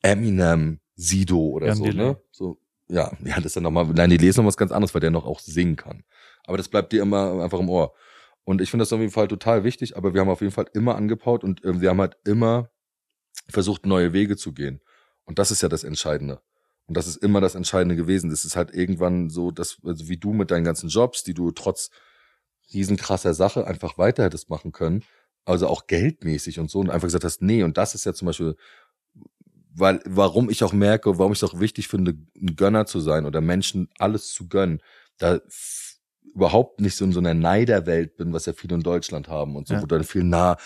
Eminem, Sido oder Jan so, Delay. ne? So, ja, [LAUGHS] ja, das ist dann nochmal, nein, die lesen noch was ganz anderes, weil der noch auch singen kann. Aber das bleibt dir immer einfach im Ohr. Und ich finde das auf jeden Fall total wichtig, aber wir haben auf jeden Fall immer angepaut und äh, wir haben halt immer versucht, neue Wege zu gehen. Und das ist ja das Entscheidende. Und das ist immer das Entscheidende gewesen. Das ist halt irgendwann so, dass, also wie du mit deinen ganzen Jobs, die du trotz riesenkrasser Sache einfach weiter hättest machen können, also auch geldmäßig und so, und einfach gesagt hast, nee, und das ist ja zum Beispiel, weil, warum ich auch merke, warum ich es auch wichtig finde, ein Gönner zu sein oder Menschen alles zu gönnen, da überhaupt nicht so in so einer Neiderwelt bin, was ja viele in Deutschland haben und so, ja. wo dann viel nah,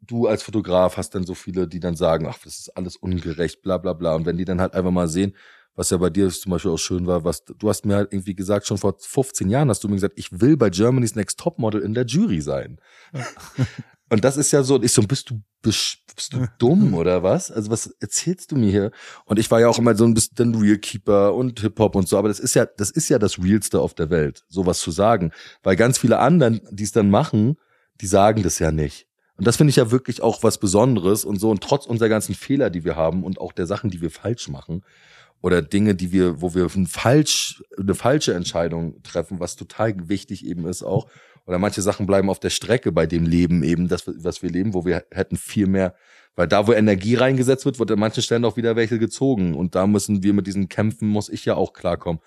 du als Fotograf hast dann so viele, die dann sagen, ach, das ist alles ungerecht, bla bla bla. Und wenn die dann halt einfach mal sehen, was ja bei dir zum Beispiel auch schön war, was du hast mir halt irgendwie gesagt, schon vor 15 Jahren hast du mir gesagt, ich will bei Germany's Next Topmodel in der Jury sein. Und das ist ja so, ich so, bist du, bist, bist du dumm oder was? Also was erzählst du mir hier? Und ich war ja auch immer so ein bisschen Realkeeper und Hip-Hop und so, aber das ist ja, das ist ja das Realste auf der Welt, sowas zu sagen. Weil ganz viele anderen, die es dann machen, die sagen das ja nicht. Und das finde ich ja wirklich auch was Besonderes und so. Und trotz unserer ganzen Fehler, die wir haben und auch der Sachen, die wir falsch machen, oder Dinge, die wir, wo wir ein falsch, eine falsche Entscheidung treffen, was total wichtig eben ist auch. Oder manche Sachen bleiben auf der Strecke bei dem Leben eben, das, was wir leben, wo wir hätten viel mehr, weil da, wo Energie reingesetzt wird, wird an manchen Stellen auch wieder welche gezogen. Und da müssen wir mit diesen Kämpfen, muss ich ja auch klarkommen.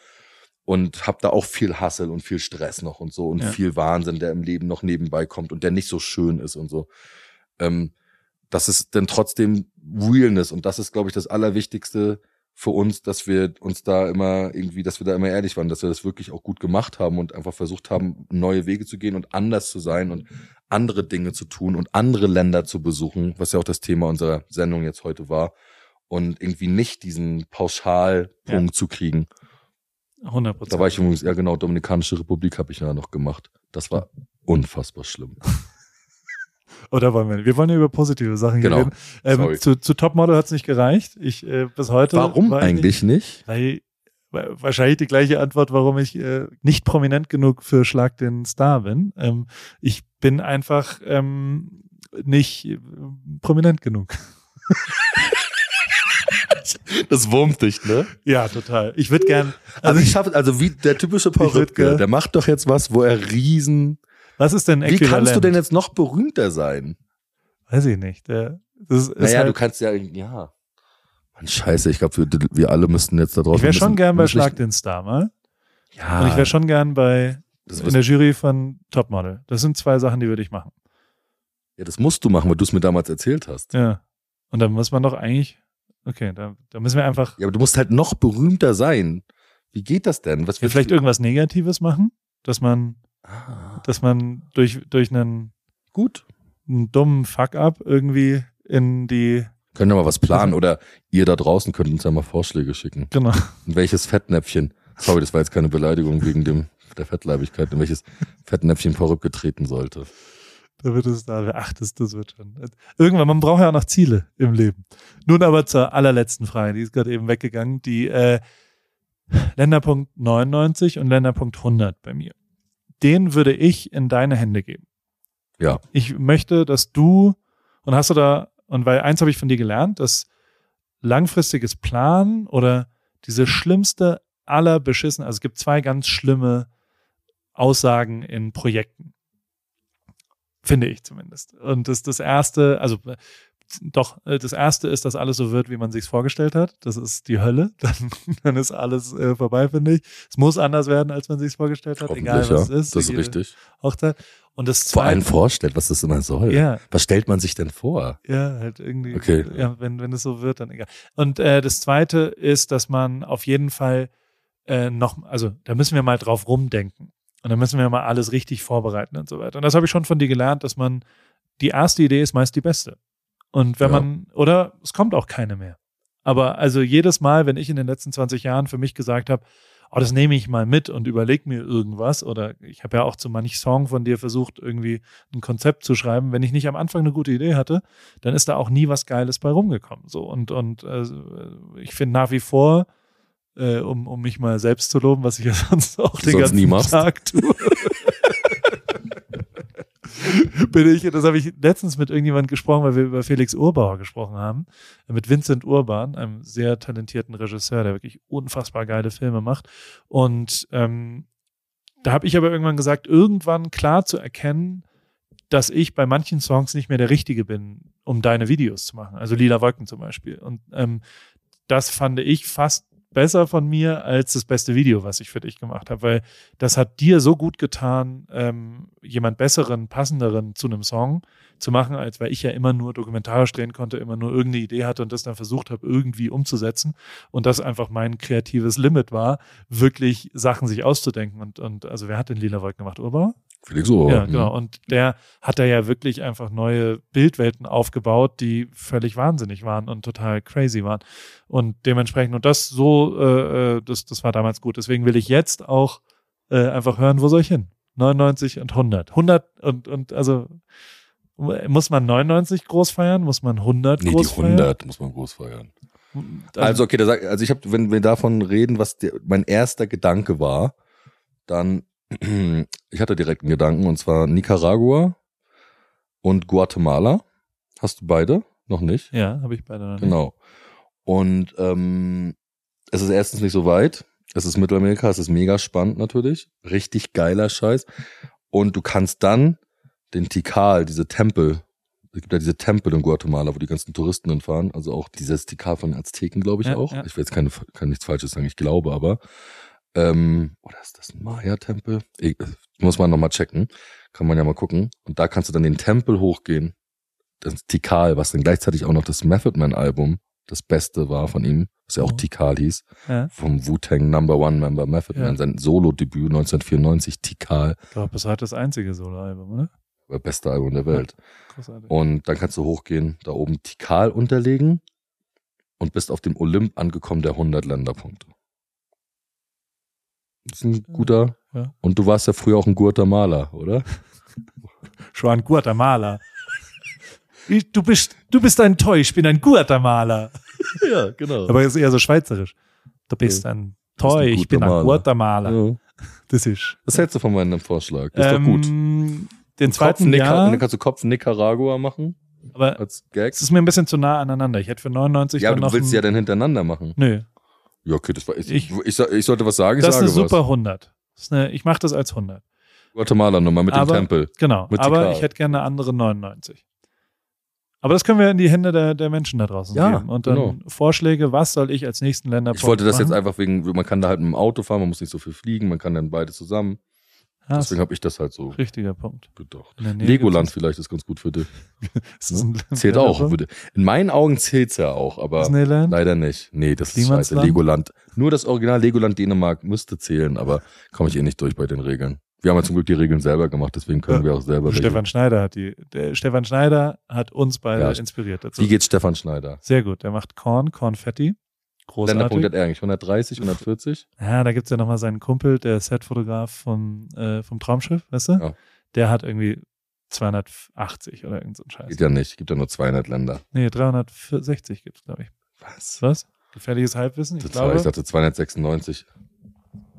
Und hab da auch viel Hassel und viel Stress noch und so und Ja. viel Wahnsinn, der im Leben noch nebenbei kommt und der nicht so schön ist und so. Ähm, das ist dann trotzdem Realness und das ist, glaube ich, das Allerwichtigste für uns, dass wir uns da immer irgendwie, dass wir da immer ehrlich waren, dass wir das wirklich auch gut gemacht haben und einfach versucht haben, neue Wege zu gehen und anders zu sein und andere Dinge zu tun und andere Länder zu besuchen, was ja auch das Thema unserer Sendung jetzt heute war. Und irgendwie nicht diesen Pauschalpunkt zu kriegen. 100 Prozent. Da war ich übrigens, ja genau, Dominikanische Republik habe ich ja noch gemacht. Das war unfassbar schlimm. Oder wollen wir? Wir wollen ja über positive Sachen Genau. reden. Ähm, zu, zu Topmodel hat's nicht gereicht. Ich äh, bis heute. Warum eigentlich nicht? Weil wa- wahrscheinlich die gleiche Antwort, warum ich äh, nicht prominent genug für Schlag den Star bin. Ähm, ich bin einfach ähm, nicht äh, prominent genug. [LAUGHS] Das wurmt dich, ne? Ja, total. Ich würde gern. Also ich schaffe, also wie der typische Paul gern- der macht doch jetzt was, wo er riesen. Was ist denn Wie Äquivalent? kannst du denn jetzt noch berühmter sein? Weiß ich nicht. Der, das ist Naja, halt, du kannst ja, ja. Mann, scheiße, ich glaube, wir, wir alle müssten jetzt da draußen. ich wäre schon gern bei Schlag den Star mal. Ja. Und ich wäre schon gern bei in der Jury von Topmodel. Das sind zwei Sachen, die würde ich machen. ja, das musst du machen, weil du es mir damals erzählt hast. Ja. Und dann muss man doch eigentlich. Okay, da, da müssen wir einfach Ja, aber du musst halt noch berühmter sein. Wie geht das denn? Was ja, vielleicht irgendwas Negatives machen, dass man, Ah, dass man durch, durch einen, gut. einen dummen Fuck-up irgendwie in die, Können wir mal was planen oder ihr da draußen könnt uns ja mal Vorschläge schicken. genau, In welches Fettnäpfchen, sorry, das war jetzt keine Beleidigung wegen dem, der Fettleibigkeit, in welches Fettnäpfchen treten sollte. da wird es da, ach, das, das wird schon. Irgendwann, man braucht ja auch noch Ziele im Leben. Nun aber zur allerletzten Frage, die ist gerade eben weggegangen, die, äh, Länderpunkt 99 und Länderpunkt 100 bei mir. Den würde ich in deine Hände geben. Ja. Ich möchte, dass du, und hast du da, und weil eins habe ich von dir gelernt, dass langfristiges Planen oder diese schlimmste aller beschissen, also es gibt zwei ganz schlimme Aussagen in Projekten. Finde ich zumindest. Und das, das erste, also doch, äh, das erste ist, dass alles so wird, wie man sich's vorgestellt hat. Das ist die Hölle. [LAUGHS] Dann, dann ist alles äh, vorbei, finde ich. Es muss anders werden, als man sich's vorgestellt hat, egal was ja. es ist. Das ist richtig. Hochzeit. Und das Vor allem zweite, vorstellt, was das immer soll. ja, Was stellt man sich denn vor? ja, halt irgendwie. Okay. Ja, wenn, wenn es so wird, dann egal. Und äh, das zweite ist, dass man auf jeden Fall äh, noch, also da müssen wir mal drauf rumdenken. Und dann müssen wir mal alles richtig vorbereiten und so weiter. Und das habe ich schon von dir gelernt, dass man, die erste Idee ist meist die beste. Und wenn Ja. man, oder es kommt auch keine mehr. Aber also jedes Mal, wenn ich in den letzten 20 Jahren für mich gesagt habe, oh, das nehme ich mal mit und überleg mir irgendwas, oder ich habe ja auch zu manch Song von dir versucht, irgendwie ein Konzept zu schreiben, wenn ich nicht am Anfang eine gute Idee hatte, dann ist da auch nie was Geiles bei rumgekommen. So und und also, ich finde nach wie vor, äh, um um mich mal selbst zu loben, was ich ja [LAUGHS] sonst auch den Sonst ganzen. Tag tue. [LAUGHS] bin ich, das habe ich letztens mit irgendjemand gesprochen, weil wir über Felix Urbauer gesprochen haben, mit Vincent Urban, einem sehr talentierten Regisseur, der wirklich unfassbar geile Filme macht. Und ähm, da habe ich aber irgendwann gesagt, irgendwann klar zu erkennen, dass ich bei manchen Songs nicht mehr der Richtige bin, um deine Videos zu machen. Also Lila Wolken zum Beispiel. Und ähm, das fand ich fast besser von mir als das beste Video, was ich für dich gemacht habe, weil das hat dir so gut getan, ähm, jemand besseren, passenderen zu einem Song zu machen, als weil ich ja immer nur dokumentarisch drehen konnte, immer nur irgendeine Idee hatte und das dann versucht habe, irgendwie umzusetzen. Und das einfach mein kreatives Limit war, wirklich Sachen sich auszudenken. Und, und also wer hat den Lila Wolken gemacht? Urbauer? Felix Ohr. Ja, genau. Und der hat da ja wirklich einfach neue Bildwelten aufgebaut, die völlig wahnsinnig waren und total crazy waren. Und dementsprechend, und das so, äh, äh, das, das war damals gut. Deswegen will ich jetzt auch äh, einfach hören, wo soll ich hin? 99 und 100. 100 und, und also muss man 99 groß feiern? Muss man 100 Nee, die groß 100 muss man groß feiern. feiern? Also okay, da sag, also ich habe, wenn wir davon reden, was der, mein erster Gedanke war, dann ich hatte direkt einen Gedanken und zwar Nicaragua und Guatemala. Hast du beide? Noch nicht? ja, habe ich beide noch nicht. Genau. Und ähm, es ist erstens nicht so weit. Es ist Mittelamerika, es ist mega spannend natürlich. Richtig geiler Scheiß. Und du kannst dann den Tikal, diese Tempel, es gibt ja diese Tempel in Guatemala, wo die ganzen Touristen hinfahren. Also auch dieses Tikal von den Azteken, glaube ich Ja, auch. ja. Ich will jetzt keine, kann nichts Falsches sagen, ich glaube aber. Ähm, oder ist das ein Maya-Tempel? Muss man nochmal checken. Kann man ja mal gucken. Und da kannst du dann den Tempel hochgehen. Das Tikal, was dann gleichzeitig auch noch das Method Man Album das Beste war von ihm, was ja auch Mhm. Tikal hieß, Ja, vom Wu-Tang Number One Member Method Ja. Man, sein Solo-Debüt 1994, Tikal, ich glaube, bis heute das einzige Soloalbum, oder? beste Album der Welt. Großartig. Und dann kannst du hochgehen, da oben Tikal unterlegen und bist auf dem Olymp angekommen der 100 Länderpunkte. Das ist ein guter. Ja. Und du warst ja früher auch ein guter Maler, oder? Juan Guatemala. Ich, du bist, du bist ein Toy, ich bin ein Guatemala. [LAUGHS] Ja, genau. Aber ist eher so schweizerisch. Du bist ein Toy, ein ich bin ein Guatemala. Guatemala. ja. Das ist. Was hältst du von meinem Vorschlag? Das ist Ähm, doch gut. Den Kopf zweiten Nica- Jahr, Dann kannst du Kopf Nicaragua machen aber als Gag. es ist mir ein bisschen zu nah aneinander. Ich hätte für 99 Ja, aber du willst ein, ja dann hintereinander machen. Nö, Ja, okay, das war ich. Ich- Ich, ich, so- ich sollte was sagen, das ist eine super was. 100. Das ist eine, ich mache das als 100. Guatemala-Nummer mit Aber- dem Tempel. Genau, Mit aber ich hätte gerne eine andere 99. Aber das können wir in die Hände der, der Menschen da draußen Ja, geben. Und dann genau. Vorschläge, was soll ich als nächsten Länder Ich wollte das machen? jetzt einfach wegen, man kann da halt mit dem Auto fahren, man muss nicht so viel fliegen, man kann dann beide zusammen. Das Deswegen habe ich das halt so richtiger Punkt. gedacht. Legoland vielleicht ist ganz gut für dich. [LAUGHS] [LAUGHS] Zählt auch. Würde- In meinen Augen zählt's ja auch, aber Disneyland? leider nicht. Nee, das ist scheiße. Legoland. Nur das Original Legoland Dänemark müsste zählen, aber komme ich eh nicht durch bei den Regeln. Wir haben ja zum Glück die Regeln selber gemacht, deswegen können Ja. wir auch selber. Stefan Schneider hat die. Der Stefan Schneider hat uns beide Ja, inspiriert dazu. Wie geht Stefan Schneider? Sehr gut. Der macht Korn, Konfetti. Großartig. Länderpunkt hat er eigentlich 130, 140. Ja, da gibt's ja nochmal seinen Kumpel, der Setfotograf vom, äh, vom Traumschiff, weißt du? Ja. Der hat irgendwie 280 oder irgend so ein Scheiß. Geht ja nicht, gibt ja nur 200 Länder. Nee, 360 gibt's, glaube ich. Was? Was? Gefährliches Halbwissen? Ich Ich, glaube, ich dachte 296.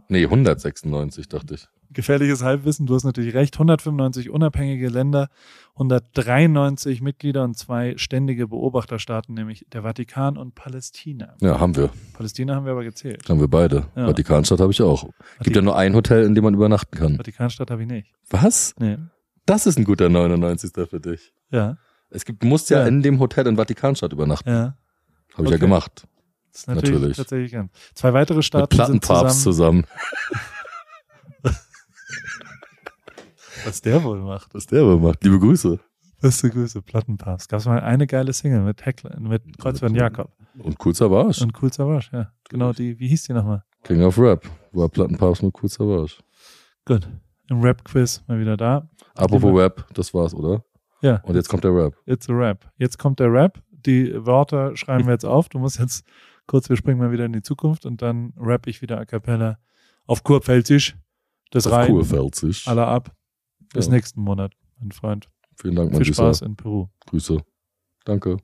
Nee, 196 dachte ich. Gefährliches Halbwissen, du hast natürlich recht. 195 unabhängige Länder, 193 Mitglieder und zwei ständige Beobachterstaaten, nämlich der Vatikan und Palästina. Ja, haben wir. Palästina haben wir aber gezählt. Haben wir beide. Ja. Vatikanstadt habe ich auch. Gibt ja nur ein Hotel, in dem man übernachten kann. Vatikanstadt habe ich nicht. Was? Nee. Das ist ein guter 99. für dich. Ja, Es gibt, du musst ja, Ja. in dem Hotel in Vatikanstadt übernachten. ja. Habe ich ja Okay. gemacht. Das ist natürlich, Natürlich. tatsächlich ganz. Zwei weitere Mit Staaten sind Plattenpapst zusammen. zusammen. [LAUGHS] Was der wohl macht. Was der wohl macht. Liebe Grüße. Beste Grüße, Plattenpass. Gab es mal eine geile Single mit Heckler, mit Kreuzfahrt Jakob Und Cool Savage. und Cool Savage, ja. Genau, die, wie hieß die nochmal? King of Rap. War Plattenpapst mit Cool Savage. Gut. Im Rap-Quiz mal wieder da. Apropos Rap, das war's, oder? Ja, Und jetzt kommt der Rap. it's a Rap. Jetzt kommt der Rap. Die Wörter schreiben wir jetzt auf. Du musst jetzt kurz, wir springen mal wieder in die Zukunft und dann rap ich wieder a cappella auf Kurpfälzisch. Das Auf rein. Kurpfälzisch. Alle ab. Bis Ja. nächsten Monat, mein Freund. Vielen Dank, mein Viel. Spaß in Peru. Grüße. Danke.